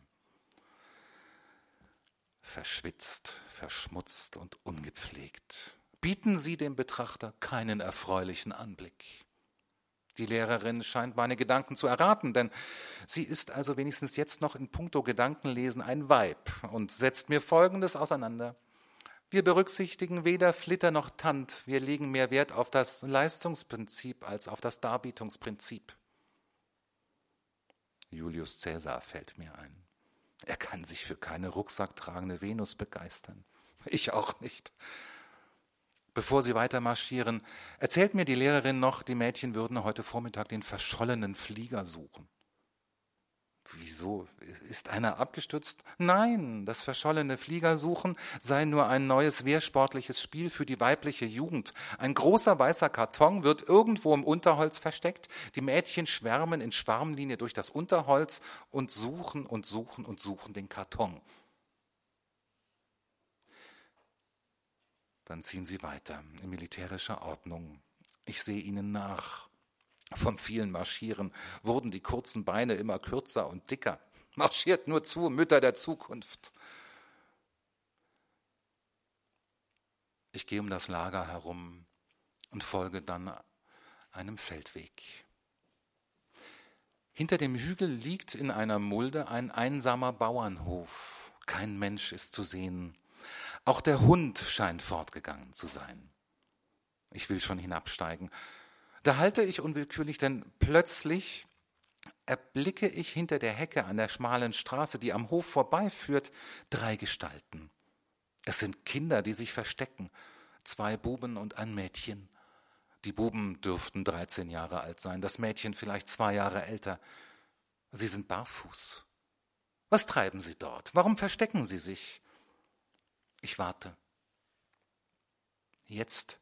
Speaker 1: Verschwitzt, verschmutzt und ungepflegt bieten sie dem Betrachter keinen erfreulichen Anblick. Die Lehrerin scheint meine Gedanken zu erraten, denn sie ist also wenigstens jetzt noch in puncto Gedankenlesen ein Weib und setzt mir Folgendes auseinander. Wir berücksichtigen weder Flitter noch Tand, wir legen mehr Wert auf das Leistungsprinzip als auf das Darbietungsprinzip. Julius Cäsar fällt mir ein. Er kann sich für keine rucksacktragende Venus begeistern. Ich auch nicht. Bevor sie weiter marschieren, erzählt mir die Lehrerin noch, die Mädchen würden heute Vormittag den verschollenen Flieger suchen. Wieso? Ist einer abgestürzt? Nein, das verschollene Fliegersuchen sei nur ein neues wehrsportliches Spiel für die weibliche Jugend. Ein großer weißer Karton wird irgendwo im Unterholz versteckt. Die Mädchen schwärmen in Schwarmlinie durch das Unterholz und suchen und suchen und suchen den Karton. Dann ziehen sie weiter in militärischer Ordnung. Ich sehe ihnen nach. Vom vielen Marschieren wurden die kurzen Beine immer kürzer und dicker. Marschiert nur zu, Mütter der Zukunft. Ich gehe um das Lager herum und folge dann einem Feldweg. Hinter dem Hügel liegt in einer Mulde ein einsamer Bauernhof. Kein Mensch ist zu sehen. Auch der Hund scheint fortgegangen zu sein. Ich will schon hinabsteigen. Da halte ich unwillkürlich, denn plötzlich erblicke ich hinter der Hecke an der schmalen Straße, die am Hof vorbeiführt, drei Gestalten. Es sind Kinder, die sich verstecken, zwei Buben und ein Mädchen. Die Buben dürften dreizehn Jahre alt sein, das Mädchen vielleicht zwei Jahre älter. Sie sind barfuß. Was treiben sie dort? Warum verstecken sie sich? Ich warte. Jetzt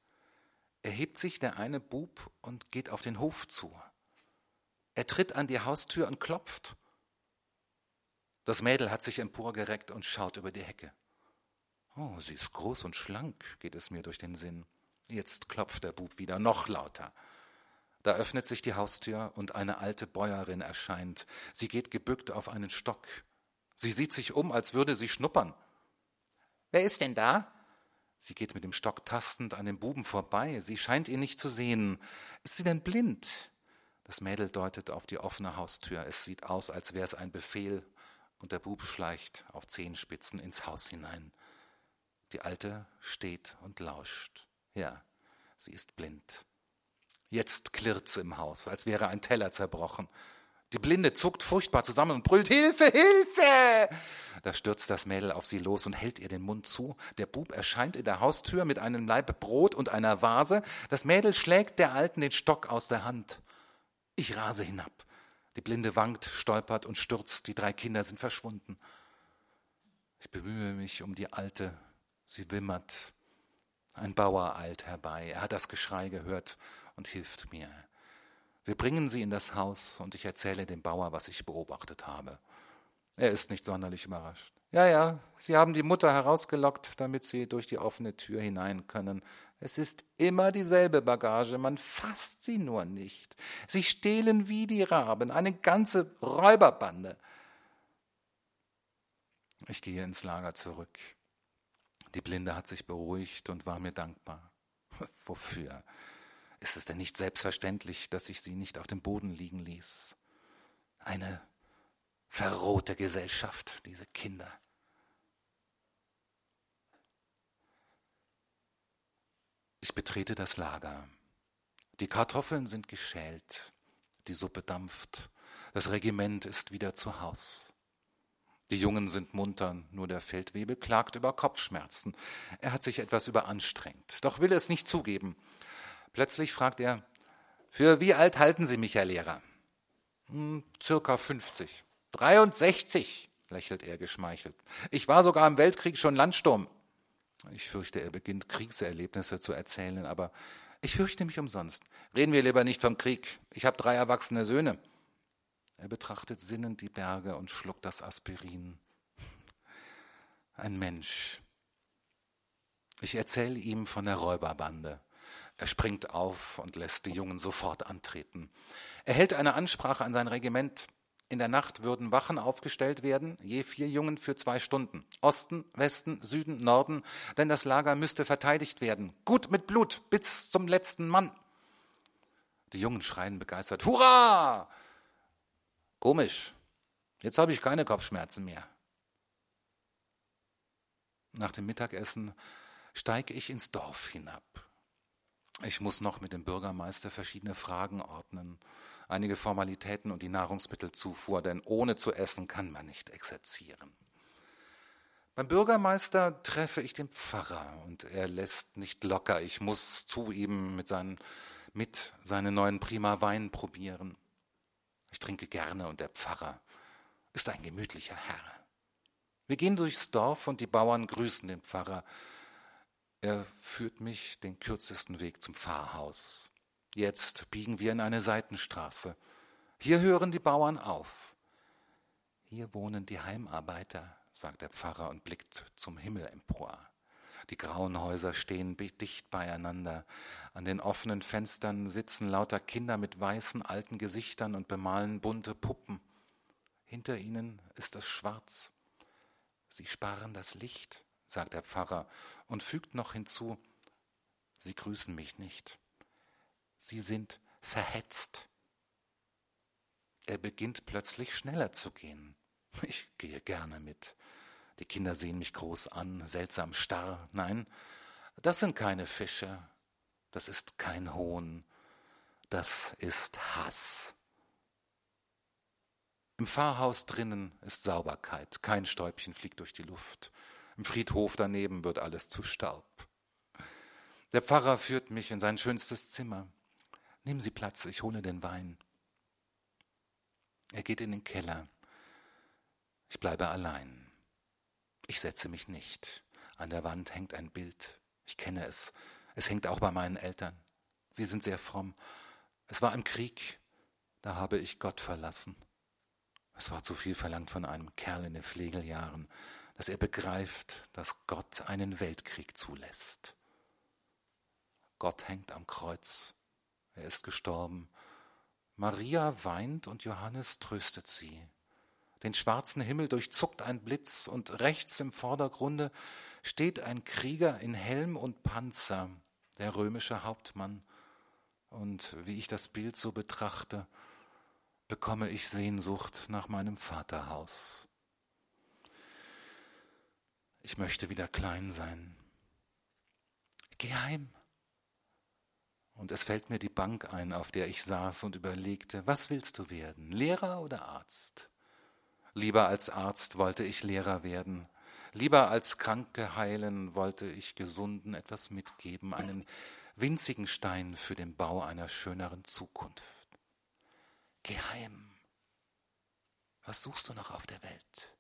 Speaker 1: erhebt sich der eine Bub und geht auf den Hof zu. Er tritt an die Haustür und klopft. Das Mädel hat sich emporgereckt und schaut über die Hecke. Oh, sie ist groß und schlank, geht es mir durch den Sinn. Jetzt klopft der Bub wieder noch lauter. Da öffnet sich die Haustür und eine alte Bäuerin erscheint. Sie geht gebückt auf einen Stock. Sie sieht sich um, als würde sie schnuppern. Wer ist denn da? Sie geht mit dem Stock tastend an dem Buben vorbei. Sie scheint ihn nicht zu sehen. Ist sie denn blind? Das Mädel deutet auf die offene Haustür. Es sieht aus, als wäre es ein Befehl, und der Bub schleicht auf Zehenspitzen ins Haus hinein. Die Alte steht und lauscht. Ja, sie ist blind. Jetzt klirrt sie im Haus, als wäre ein Teller zerbrochen. Die Blinde zuckt furchtbar zusammen und brüllt Hilfe, Hilfe! Da stürzt das Mädel auf sie los und hält ihr den Mund zu. Der Bub erscheint in der Haustür mit einem Laib Brot und einer Vase. Das Mädel schlägt der Alten den Stock aus der Hand. Ich rase hinab. Die Blinde wankt, stolpert und stürzt. Die drei Kinder sind verschwunden. Ich bemühe mich um die Alte. Sie wimmert. Ein Bauer eilt herbei. Er hat das Geschrei gehört und hilft mir. Wir bringen sie in das Haus und ich erzähle dem Bauer, was ich beobachtet habe. Er ist nicht sonderlich überrascht. Ja, ja, Sie haben die Mutter herausgelockt, damit Sie durch die offene Tür hinein können. Es ist immer dieselbe Bagage, man fasst sie nur nicht. Sie stehlen wie die Raben, eine ganze Räuberbande. Ich gehe ins Lager zurück. Die Blinde hat sich beruhigt und war mir dankbar. Wofür? Ist es denn nicht selbstverständlich, dass ich sie nicht auf dem Boden liegen ließ? Eine verrohte Gesellschaft, diese Kinder. Ich betrete das Lager. Die Kartoffeln sind geschält, die Suppe dampft, das Regiment ist wieder zu Haus. Die Jungen sind munter, nur der Feldwebel klagt über Kopfschmerzen. Er hat sich etwas überanstrengt, doch will es nicht zugeben. Plötzlich fragt er, für wie alt halten Sie mich, Herr Lehrer? Hm, circa 50. 63, lächelt er geschmeichelt. Ich war sogar im Weltkrieg schon Landsturm. Ich fürchte, er beginnt Kriegserlebnisse zu erzählen, aber Ich fürchte mich umsonst. Reden wir lieber nicht vom Krieg. Ich habe drei erwachsene Söhne. Er betrachtet sinnend die Berge und schluckt das Aspirin. Ein Mensch. Ich erzähle ihm von der Räuberbande. Er springt auf und lässt die Jungen sofort antreten. Er hält eine Ansprache an sein Regiment. In der Nacht würden Wachen aufgestellt werden, je vier Jungen für zwei Stunden. Osten, Westen, Süden, Norden, denn das Lager müsste verteidigt werden. Gut mit Blut, bis zum letzten Mann. Die Jungen schreien begeistert, Hurra! Komisch, jetzt habe ich keine Kopfschmerzen mehr. Nach dem Mittagessen steige ich ins Dorf hinab. Ich muss noch mit dem Bürgermeister verschiedene Fragen ordnen einige Formalitäten und die Nahrungsmittelzufuhr, denn ohne zu essen kann man nicht exerzieren. Beim Bürgermeister treffe ich den Pfarrer und er lässt nicht locker. Ich muss zu ihm mit, seinen, mit seinen neuen Prima Wein probieren. Ich trinke gerne und der Pfarrer ist ein gemütlicher Herr. Wir gehen durchs Dorf und die Bauern grüßen den Pfarrer. Er führt mich den kürzesten Weg zum Pfarrhaus. Jetzt biegen wir in eine Seitenstraße. Hier hören die Bauern auf. Hier wohnen die Heimarbeiter, sagt der Pfarrer und blickt zum Himmel empor. Die grauen Häuser stehen dicht beieinander. An den offenen Fenstern sitzen lauter Kinder mit weißen alten Gesichtern und bemalen bunte Puppen. Hinter ihnen ist es schwarz. Sie sparen das Licht, sagt der Pfarrer und fügt noch hinzu, Sie grüßen mich nicht. Sie sind verhetzt. Er beginnt plötzlich schneller zu gehen. Ich gehe gerne mit. Die Kinder sehen mich groß an, seltsam starr. Nein, das sind keine Fische. Das ist kein Hohn. Das ist Hass. Im Pfarrhaus drinnen ist Sauberkeit. Kein Stäubchen fliegt durch die Luft. Im Friedhof daneben wird alles zu Staub. Der Pfarrer führt mich in sein schönstes Zimmer. Nehmen Sie Platz, ich hole den Wein. Er geht in den Keller. Ich bleibe allein. Ich setze mich nicht. An der Wand hängt ein Bild. Ich kenne es. Es hängt auch bei meinen Eltern. Sie sind sehr fromm. Es war im Krieg. Da habe ich Gott verlassen. Es war zu viel verlangt von einem Kerl in den Pflegeljahren, dass er begreift, dass Gott einen Weltkrieg zulässt. Gott hängt am Kreuz er ist gestorben. Maria weint und Johannes tröstet sie. Den schwarzen Himmel durchzuckt ein Blitz und rechts im Vordergrunde steht ein Krieger in Helm und Panzer, der römische Hauptmann. Und wie ich das Bild so betrachte, bekomme ich Sehnsucht nach meinem Vaterhaus. Ich möchte wieder klein sein. Geh heim, und es fällt mir die Bank ein, auf der ich saß und überlegte, was willst du werden, Lehrer oder Arzt? Lieber als Arzt wollte ich Lehrer werden. Lieber als Kranke heilen wollte ich Gesunden etwas mitgeben, einen winzigen Stein für den Bau einer schöneren Zukunft. Geheim. Was suchst du noch auf der Welt?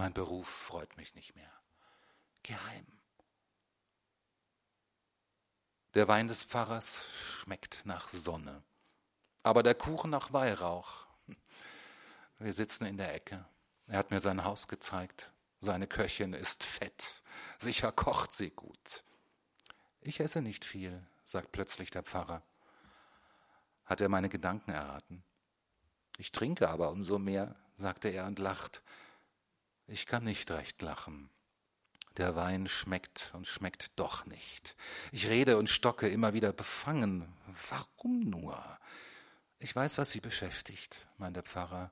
Speaker 1: Mein Beruf freut mich nicht mehr. Geheim. Der Wein des Pfarrers schmeckt nach Sonne, aber der Kuchen nach Weihrauch. Wir sitzen in der Ecke. Er hat mir sein Haus gezeigt. Seine Köchin ist fett. Sicher kocht sie gut. Ich esse nicht viel, sagt plötzlich der Pfarrer. Hat er meine Gedanken erraten? Ich trinke aber umso mehr, sagte er und lacht. Ich kann nicht recht lachen. Der Wein schmeckt und schmeckt doch nicht. Ich rede und stocke immer wieder befangen. Warum nur? Ich weiß, was Sie beschäftigt, meint der Pfarrer.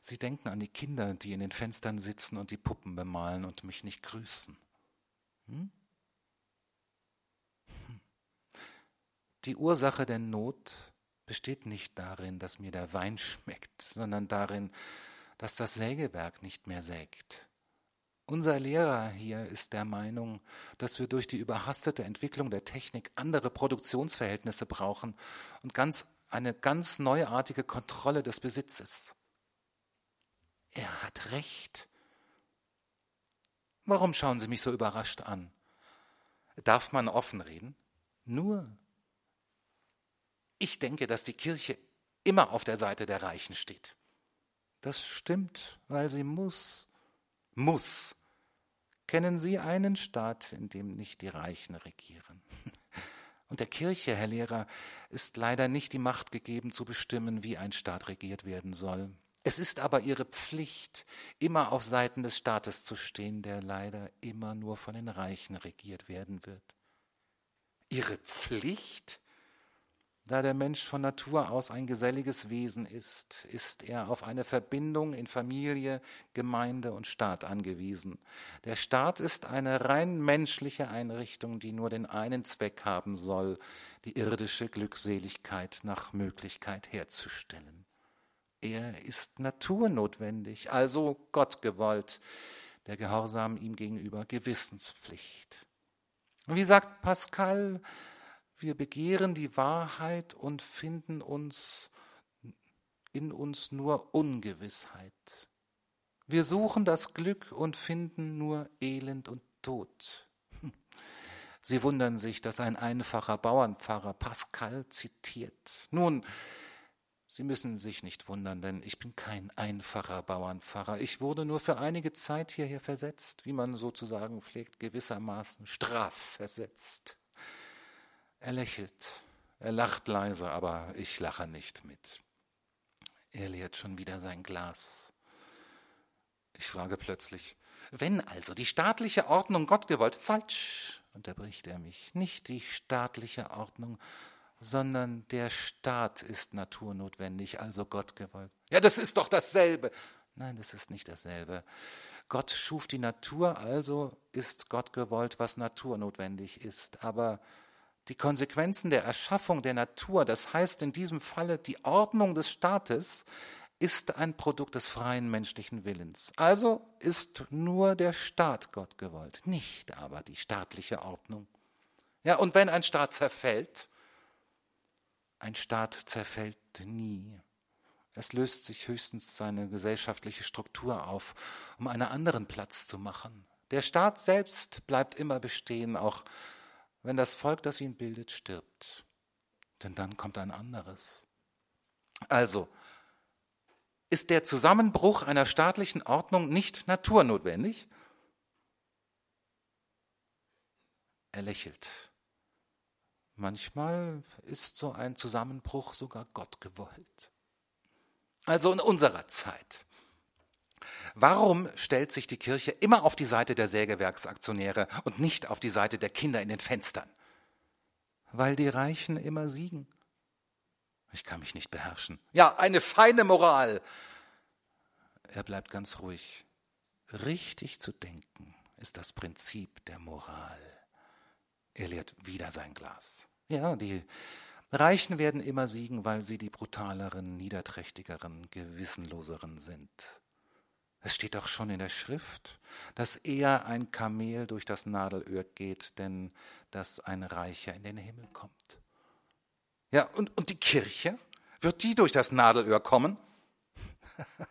Speaker 1: Sie denken an die Kinder, die in den Fenstern sitzen und die Puppen bemalen und mich nicht grüßen. Hm? hm. Die Ursache der Not besteht nicht darin, dass mir der Wein schmeckt, sondern darin, dass das Sägewerk nicht mehr sägt unser Lehrer hier ist der Meinung, dass wir durch die überhastete Entwicklung der Technik andere Produktionsverhältnisse brauchen und ganz, eine ganz neuartige Kontrolle des Besitzes. Er hat recht. Warum schauen Sie mich so überrascht an? Darf man offen reden? Nur, ich denke, dass die Kirche immer auf der Seite der Reichen steht. Das stimmt, weil sie muss. Muss. Kennen Sie einen Staat, in dem nicht die Reichen regieren? Und der Kirche, Herr Lehrer, ist leider nicht die Macht gegeben zu bestimmen, wie ein Staat regiert werden soll. Es ist aber ihre Pflicht, immer auf Seiten des Staates zu stehen, der leider immer nur von den Reichen regiert werden wird. Ihre Pflicht? Da der Mensch von Natur aus ein geselliges Wesen ist, ist er auf eine Verbindung in Familie, Gemeinde und Staat angewiesen. Der Staat ist eine rein menschliche Einrichtung, die nur den einen Zweck haben soll, die irdische Glückseligkeit nach Möglichkeit herzustellen. Er ist naturnotwendig, also Gott gewollt, der Gehorsam ihm gegenüber Gewissenspflicht. Wie sagt Pascal, wir begehren die Wahrheit und finden uns in uns nur Ungewissheit. Wir suchen das Glück und finden nur Elend und Tod. Sie wundern sich, dass ein einfacher Bauernpfarrer Pascal zitiert. Nun, Sie müssen sich nicht wundern, denn ich bin kein einfacher Bauernpfarrer. Ich wurde nur für einige Zeit hierher versetzt, wie man sozusagen pflegt, gewissermaßen strafversetzt. Er lächelt, er lacht leise, aber ich lache nicht mit. Er leert schon wieder sein Glas. Ich frage plötzlich, wenn also die staatliche Ordnung Gott gewollt, falsch, unterbricht er mich, nicht die staatliche Ordnung, sondern der Staat ist naturnotwendig, also Gott gewollt. Ja, das ist doch dasselbe. Nein, das ist nicht dasselbe. Gott schuf die Natur, also ist Gott gewollt, was naturnotwendig ist. Aber die Konsequenzen der Erschaffung der Natur, das heißt in diesem Falle die Ordnung des Staates, ist ein Produkt des freien menschlichen Willens. Also ist nur der Staat Gott gewollt, nicht aber die staatliche Ordnung. Ja, und wenn ein Staat zerfällt, ein Staat zerfällt nie. Es löst sich höchstens seine gesellschaftliche Struktur auf, um einen anderen Platz zu machen. Der Staat selbst bleibt immer bestehen, auch wenn das Volk, das ihn bildet, stirbt. Denn dann kommt ein anderes. Also, ist der Zusammenbruch einer staatlichen Ordnung nicht naturnotwendig? Er lächelt. Manchmal ist so ein Zusammenbruch sogar Gott gewollt. Also in unserer Zeit. Warum stellt sich die Kirche immer auf die Seite der Sägewerksaktionäre und nicht auf die Seite der Kinder in den Fenstern? Weil die Reichen immer siegen. Ich kann mich nicht beherrschen. Ja, eine feine Moral. Er bleibt ganz ruhig. Richtig zu denken ist das Prinzip der Moral. Er leert wieder sein Glas. Ja, die Reichen werden immer siegen, weil sie die brutaleren, niederträchtigeren, gewissenloseren sind. Es steht doch schon in der Schrift, dass eher ein Kamel durch das Nadelöhr geht, denn dass ein Reicher in den Himmel kommt. Ja, und, und die Kirche? Wird die durch das Nadelöhr kommen?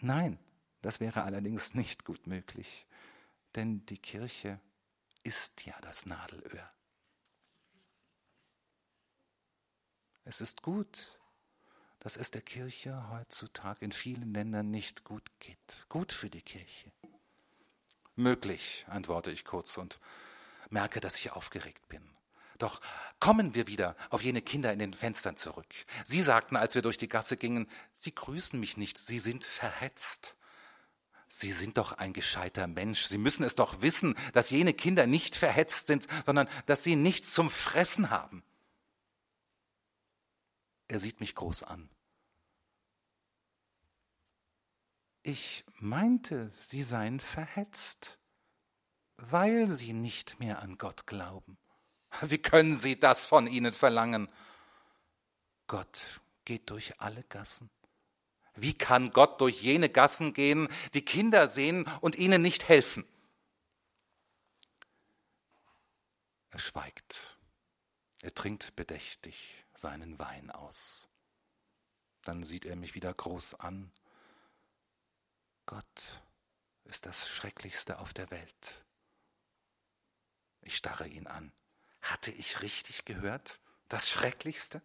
Speaker 1: Nein, das wäre allerdings nicht gut möglich, denn die Kirche ist ja das Nadelöhr. Es ist gut, dass es der Kirche heutzutage in vielen Ländern nicht gut geht. Gut für die Kirche. Möglich, antworte ich kurz und merke, dass ich aufgeregt bin. Doch kommen wir wieder auf jene Kinder in den Fenstern zurück. Sie sagten, als wir durch die Gasse gingen, Sie grüßen mich nicht, Sie sind verhetzt. Sie sind doch ein gescheiter Mensch. Sie müssen es doch wissen, dass jene Kinder nicht verhetzt sind, sondern dass sie nichts zum Fressen haben. Er sieht mich groß an. Ich meinte, sie seien verhetzt, weil sie nicht mehr an Gott glauben. Wie können Sie das von ihnen verlangen? Gott geht durch alle Gassen. Wie kann Gott durch jene Gassen gehen, die Kinder sehen und ihnen nicht helfen? Er schweigt. Er trinkt bedächtig seinen Wein aus. Dann sieht er mich wieder groß an. Gott ist das Schrecklichste auf der Welt. Ich starre ihn an. Hatte ich richtig gehört? Das Schrecklichste?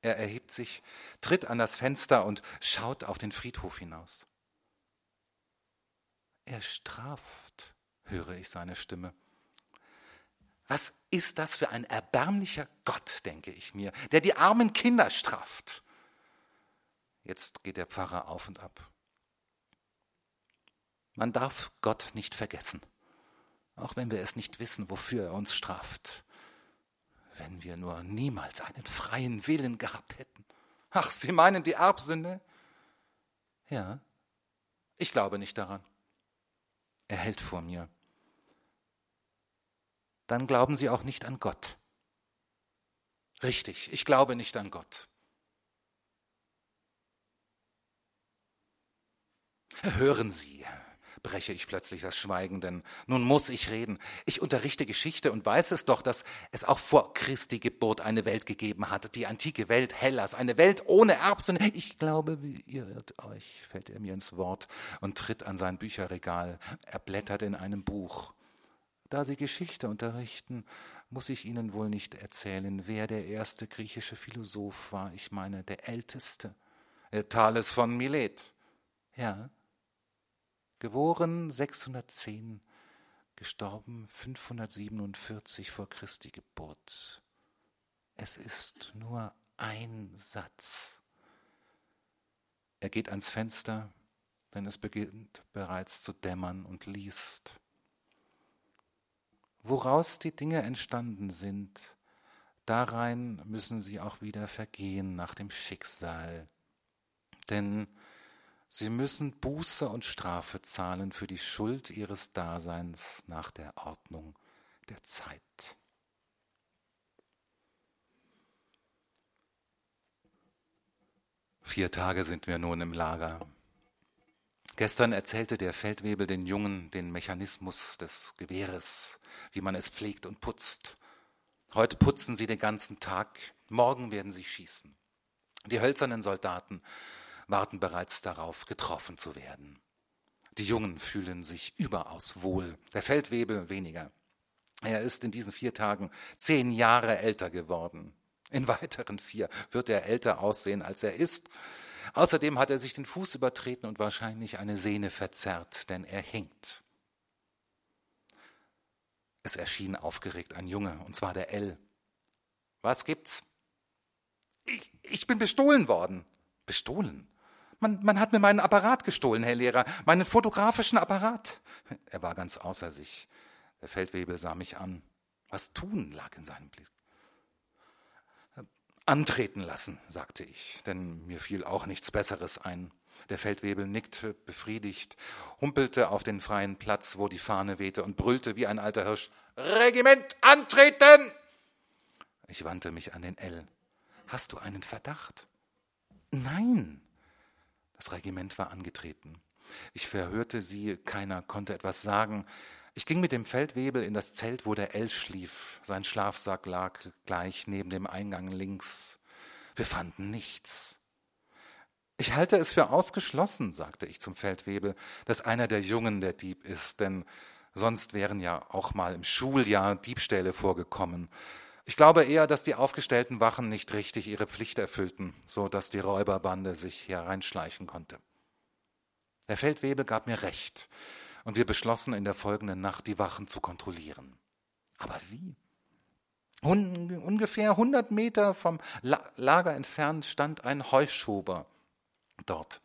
Speaker 1: Er erhebt sich, tritt an das Fenster und schaut auf den Friedhof hinaus. Er straft, höre ich seine Stimme. Was ist das für ein erbärmlicher Gott, denke ich mir, der die armen Kinder straft? Jetzt geht der Pfarrer auf und ab. Man darf Gott nicht vergessen, auch wenn wir es nicht wissen, wofür er uns straft. Wenn wir nur niemals einen freien Willen gehabt hätten. Ach, Sie meinen die Erbsünde? Ja, ich glaube nicht daran. Er hält vor mir. Dann glauben Sie auch nicht an Gott. Richtig, ich glaube nicht an Gott. Hören Sie, breche ich plötzlich das Schweigen, denn nun muss ich reden. Ich unterrichte Geschichte und weiß es doch, dass es auch vor Christi Geburt eine Welt gegeben hat, die antike Welt Hellas, eine Welt ohne Erbsünde. Ich glaube, ihr irrt euch, fällt er mir ins Wort und tritt an sein Bücherregal. Er blättert in einem Buch. Da Sie Geschichte unterrichten, muss ich Ihnen wohl nicht erzählen, wer der erste griechische Philosoph war, ich meine der älteste, Thales von Milet. Ja, Geboren 610, gestorben 547 vor Christi Geburt. Es ist nur ein Satz. Er geht ans Fenster, denn es beginnt bereits zu dämmern und liest. Woraus die Dinge entstanden sind, darein müssen sie auch wieder vergehen nach dem Schicksal. Denn Sie müssen Buße und Strafe zahlen für die Schuld ihres Daseins nach der Ordnung der Zeit. Vier Tage sind wir nun im Lager. Gestern erzählte der Feldwebel den Jungen den Mechanismus des Gewehres, wie man es pflegt und putzt. Heute putzen sie den ganzen Tag, morgen werden sie schießen. Die hölzernen Soldaten warten bereits darauf, getroffen zu werden. Die Jungen fühlen sich überaus wohl, der Feldwebel weniger. Er ist in diesen vier Tagen zehn Jahre älter geworden. In weiteren vier wird er älter aussehen, als er ist. Außerdem hat er sich den Fuß übertreten und wahrscheinlich eine Sehne verzerrt, denn er hinkt. Es erschien aufgeregt ein Junge, und zwar der L. Was gibt's? Ich, ich bin bestohlen worden. Bestohlen? Man, man hat mir meinen Apparat gestohlen, Herr Lehrer, meinen fotografischen Apparat. Er war ganz außer sich. Der Feldwebel sah mich an. Was tun lag in seinem Blick. Antreten lassen, sagte ich, denn mir fiel auch nichts Besseres ein. Der Feldwebel nickte befriedigt, humpelte auf den freien Platz, wo die Fahne wehte, und brüllte wie ein alter Hirsch Regiment antreten. Ich wandte mich an den L. Hast du einen Verdacht? Nein, das Regiment war angetreten. Ich verhörte sie, keiner konnte etwas sagen. Ich ging mit dem Feldwebel in das Zelt, wo der L schlief. Sein Schlafsack lag gleich neben dem Eingang links. Wir fanden nichts. Ich halte es für ausgeschlossen, sagte ich zum Feldwebel, dass einer der Jungen der Dieb ist, denn sonst wären ja auch mal im Schuljahr Diebstähle vorgekommen. Ich glaube eher, dass die aufgestellten Wachen nicht richtig ihre Pflicht erfüllten, so dass die Räuberbande sich hereinschleichen konnte. Der Feldwebel gab mir recht, und wir beschlossen in der folgenden Nacht die Wachen zu kontrollieren. Aber wie? Un ungefähr hundert Meter vom La Lager entfernt stand ein Heuschober. Dort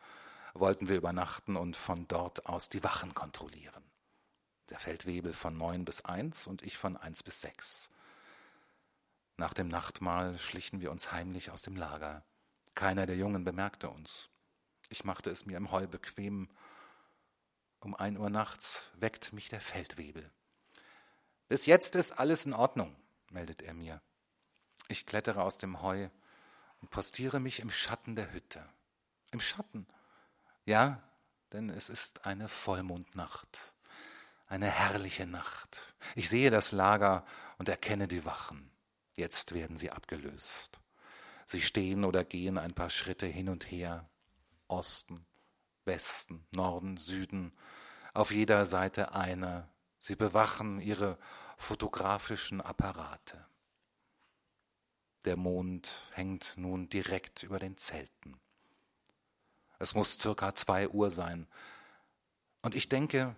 Speaker 1: wollten wir übernachten und von dort aus die Wachen kontrollieren. Der Feldwebel von neun bis eins und ich von eins bis sechs. Nach dem Nachtmahl schlichen wir uns heimlich aus dem Lager. Keiner der Jungen bemerkte uns. Ich machte es mir im Heu bequem. Um ein Uhr nachts weckt mich der Feldwebel. Bis jetzt ist alles in Ordnung, meldet er mir. Ich klettere aus dem Heu und postiere mich im Schatten der Hütte. Im Schatten. Ja, denn es ist eine Vollmondnacht. Eine herrliche Nacht. Ich sehe das Lager und erkenne die Wachen. Jetzt werden sie abgelöst. Sie stehen oder gehen ein paar Schritte hin und her. Osten, Westen, Norden, Süden, auf jeder Seite einer. Sie bewachen ihre fotografischen Apparate. Der Mond hängt nun direkt über den Zelten. Es muss circa zwei Uhr sein. Und ich denke,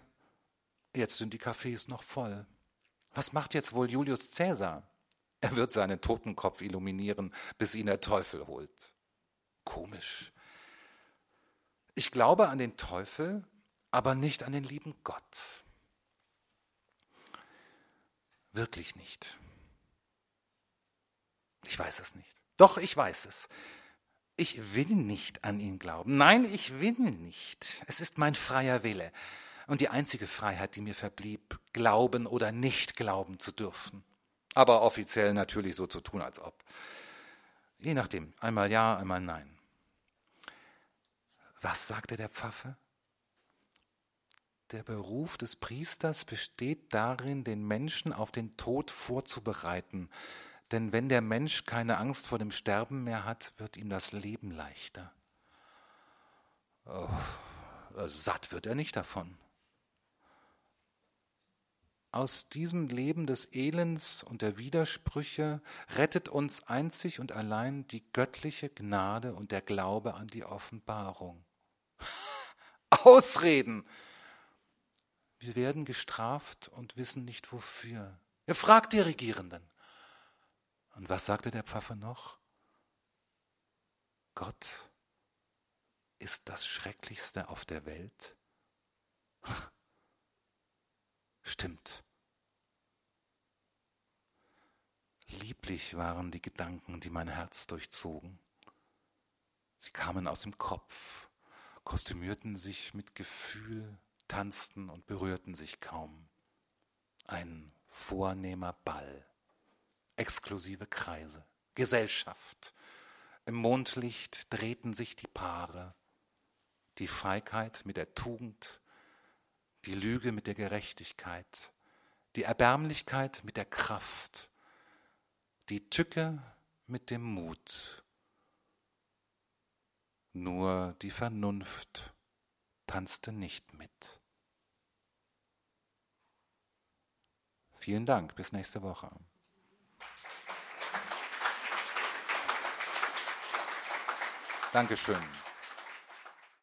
Speaker 1: jetzt sind die Cafés noch voll. Was macht jetzt wohl Julius Cäsar? Er wird seinen Totenkopf illuminieren, bis ihn der Teufel holt. Komisch. Ich glaube an den Teufel, aber nicht an den lieben Gott. Wirklich nicht. Ich weiß es nicht. Doch, ich weiß es. Ich will nicht an ihn glauben. Nein, ich will nicht. Es ist mein freier Wille und die einzige Freiheit, die mir verblieb, glauben oder nicht glauben zu dürfen. Aber offiziell natürlich so zu tun, als ob. Je nachdem, einmal ja, einmal nein. Was sagte der Pfaffe? Der Beruf des Priesters besteht darin, den Menschen auf den Tod vorzubereiten. Denn wenn der Mensch keine Angst vor dem Sterben mehr hat, wird ihm das Leben leichter. Oh, satt wird er nicht davon. Aus diesem Leben des Elends und der Widersprüche rettet uns einzig und allein die göttliche Gnade und der Glaube an die Offenbarung. Ausreden! Wir werden gestraft und wissen nicht wofür. Ihr fragt die Regierenden. Und was sagte der Pfaffe noch? Gott ist das Schrecklichste auf der Welt. Stimmt. Lieblich waren die Gedanken, die mein Herz durchzogen. Sie kamen aus dem Kopf, kostümierten sich mit Gefühl, tanzten und berührten sich kaum. Ein vornehmer Ball, exklusive Kreise, Gesellschaft. Im Mondlicht drehten sich die Paare, die Feigheit mit der Tugend, die Lüge mit der Gerechtigkeit, die Erbärmlichkeit mit der Kraft, die Tücke mit dem Mut. Nur die Vernunft tanzte nicht mit. Vielen Dank, bis nächste Woche. Dankeschön.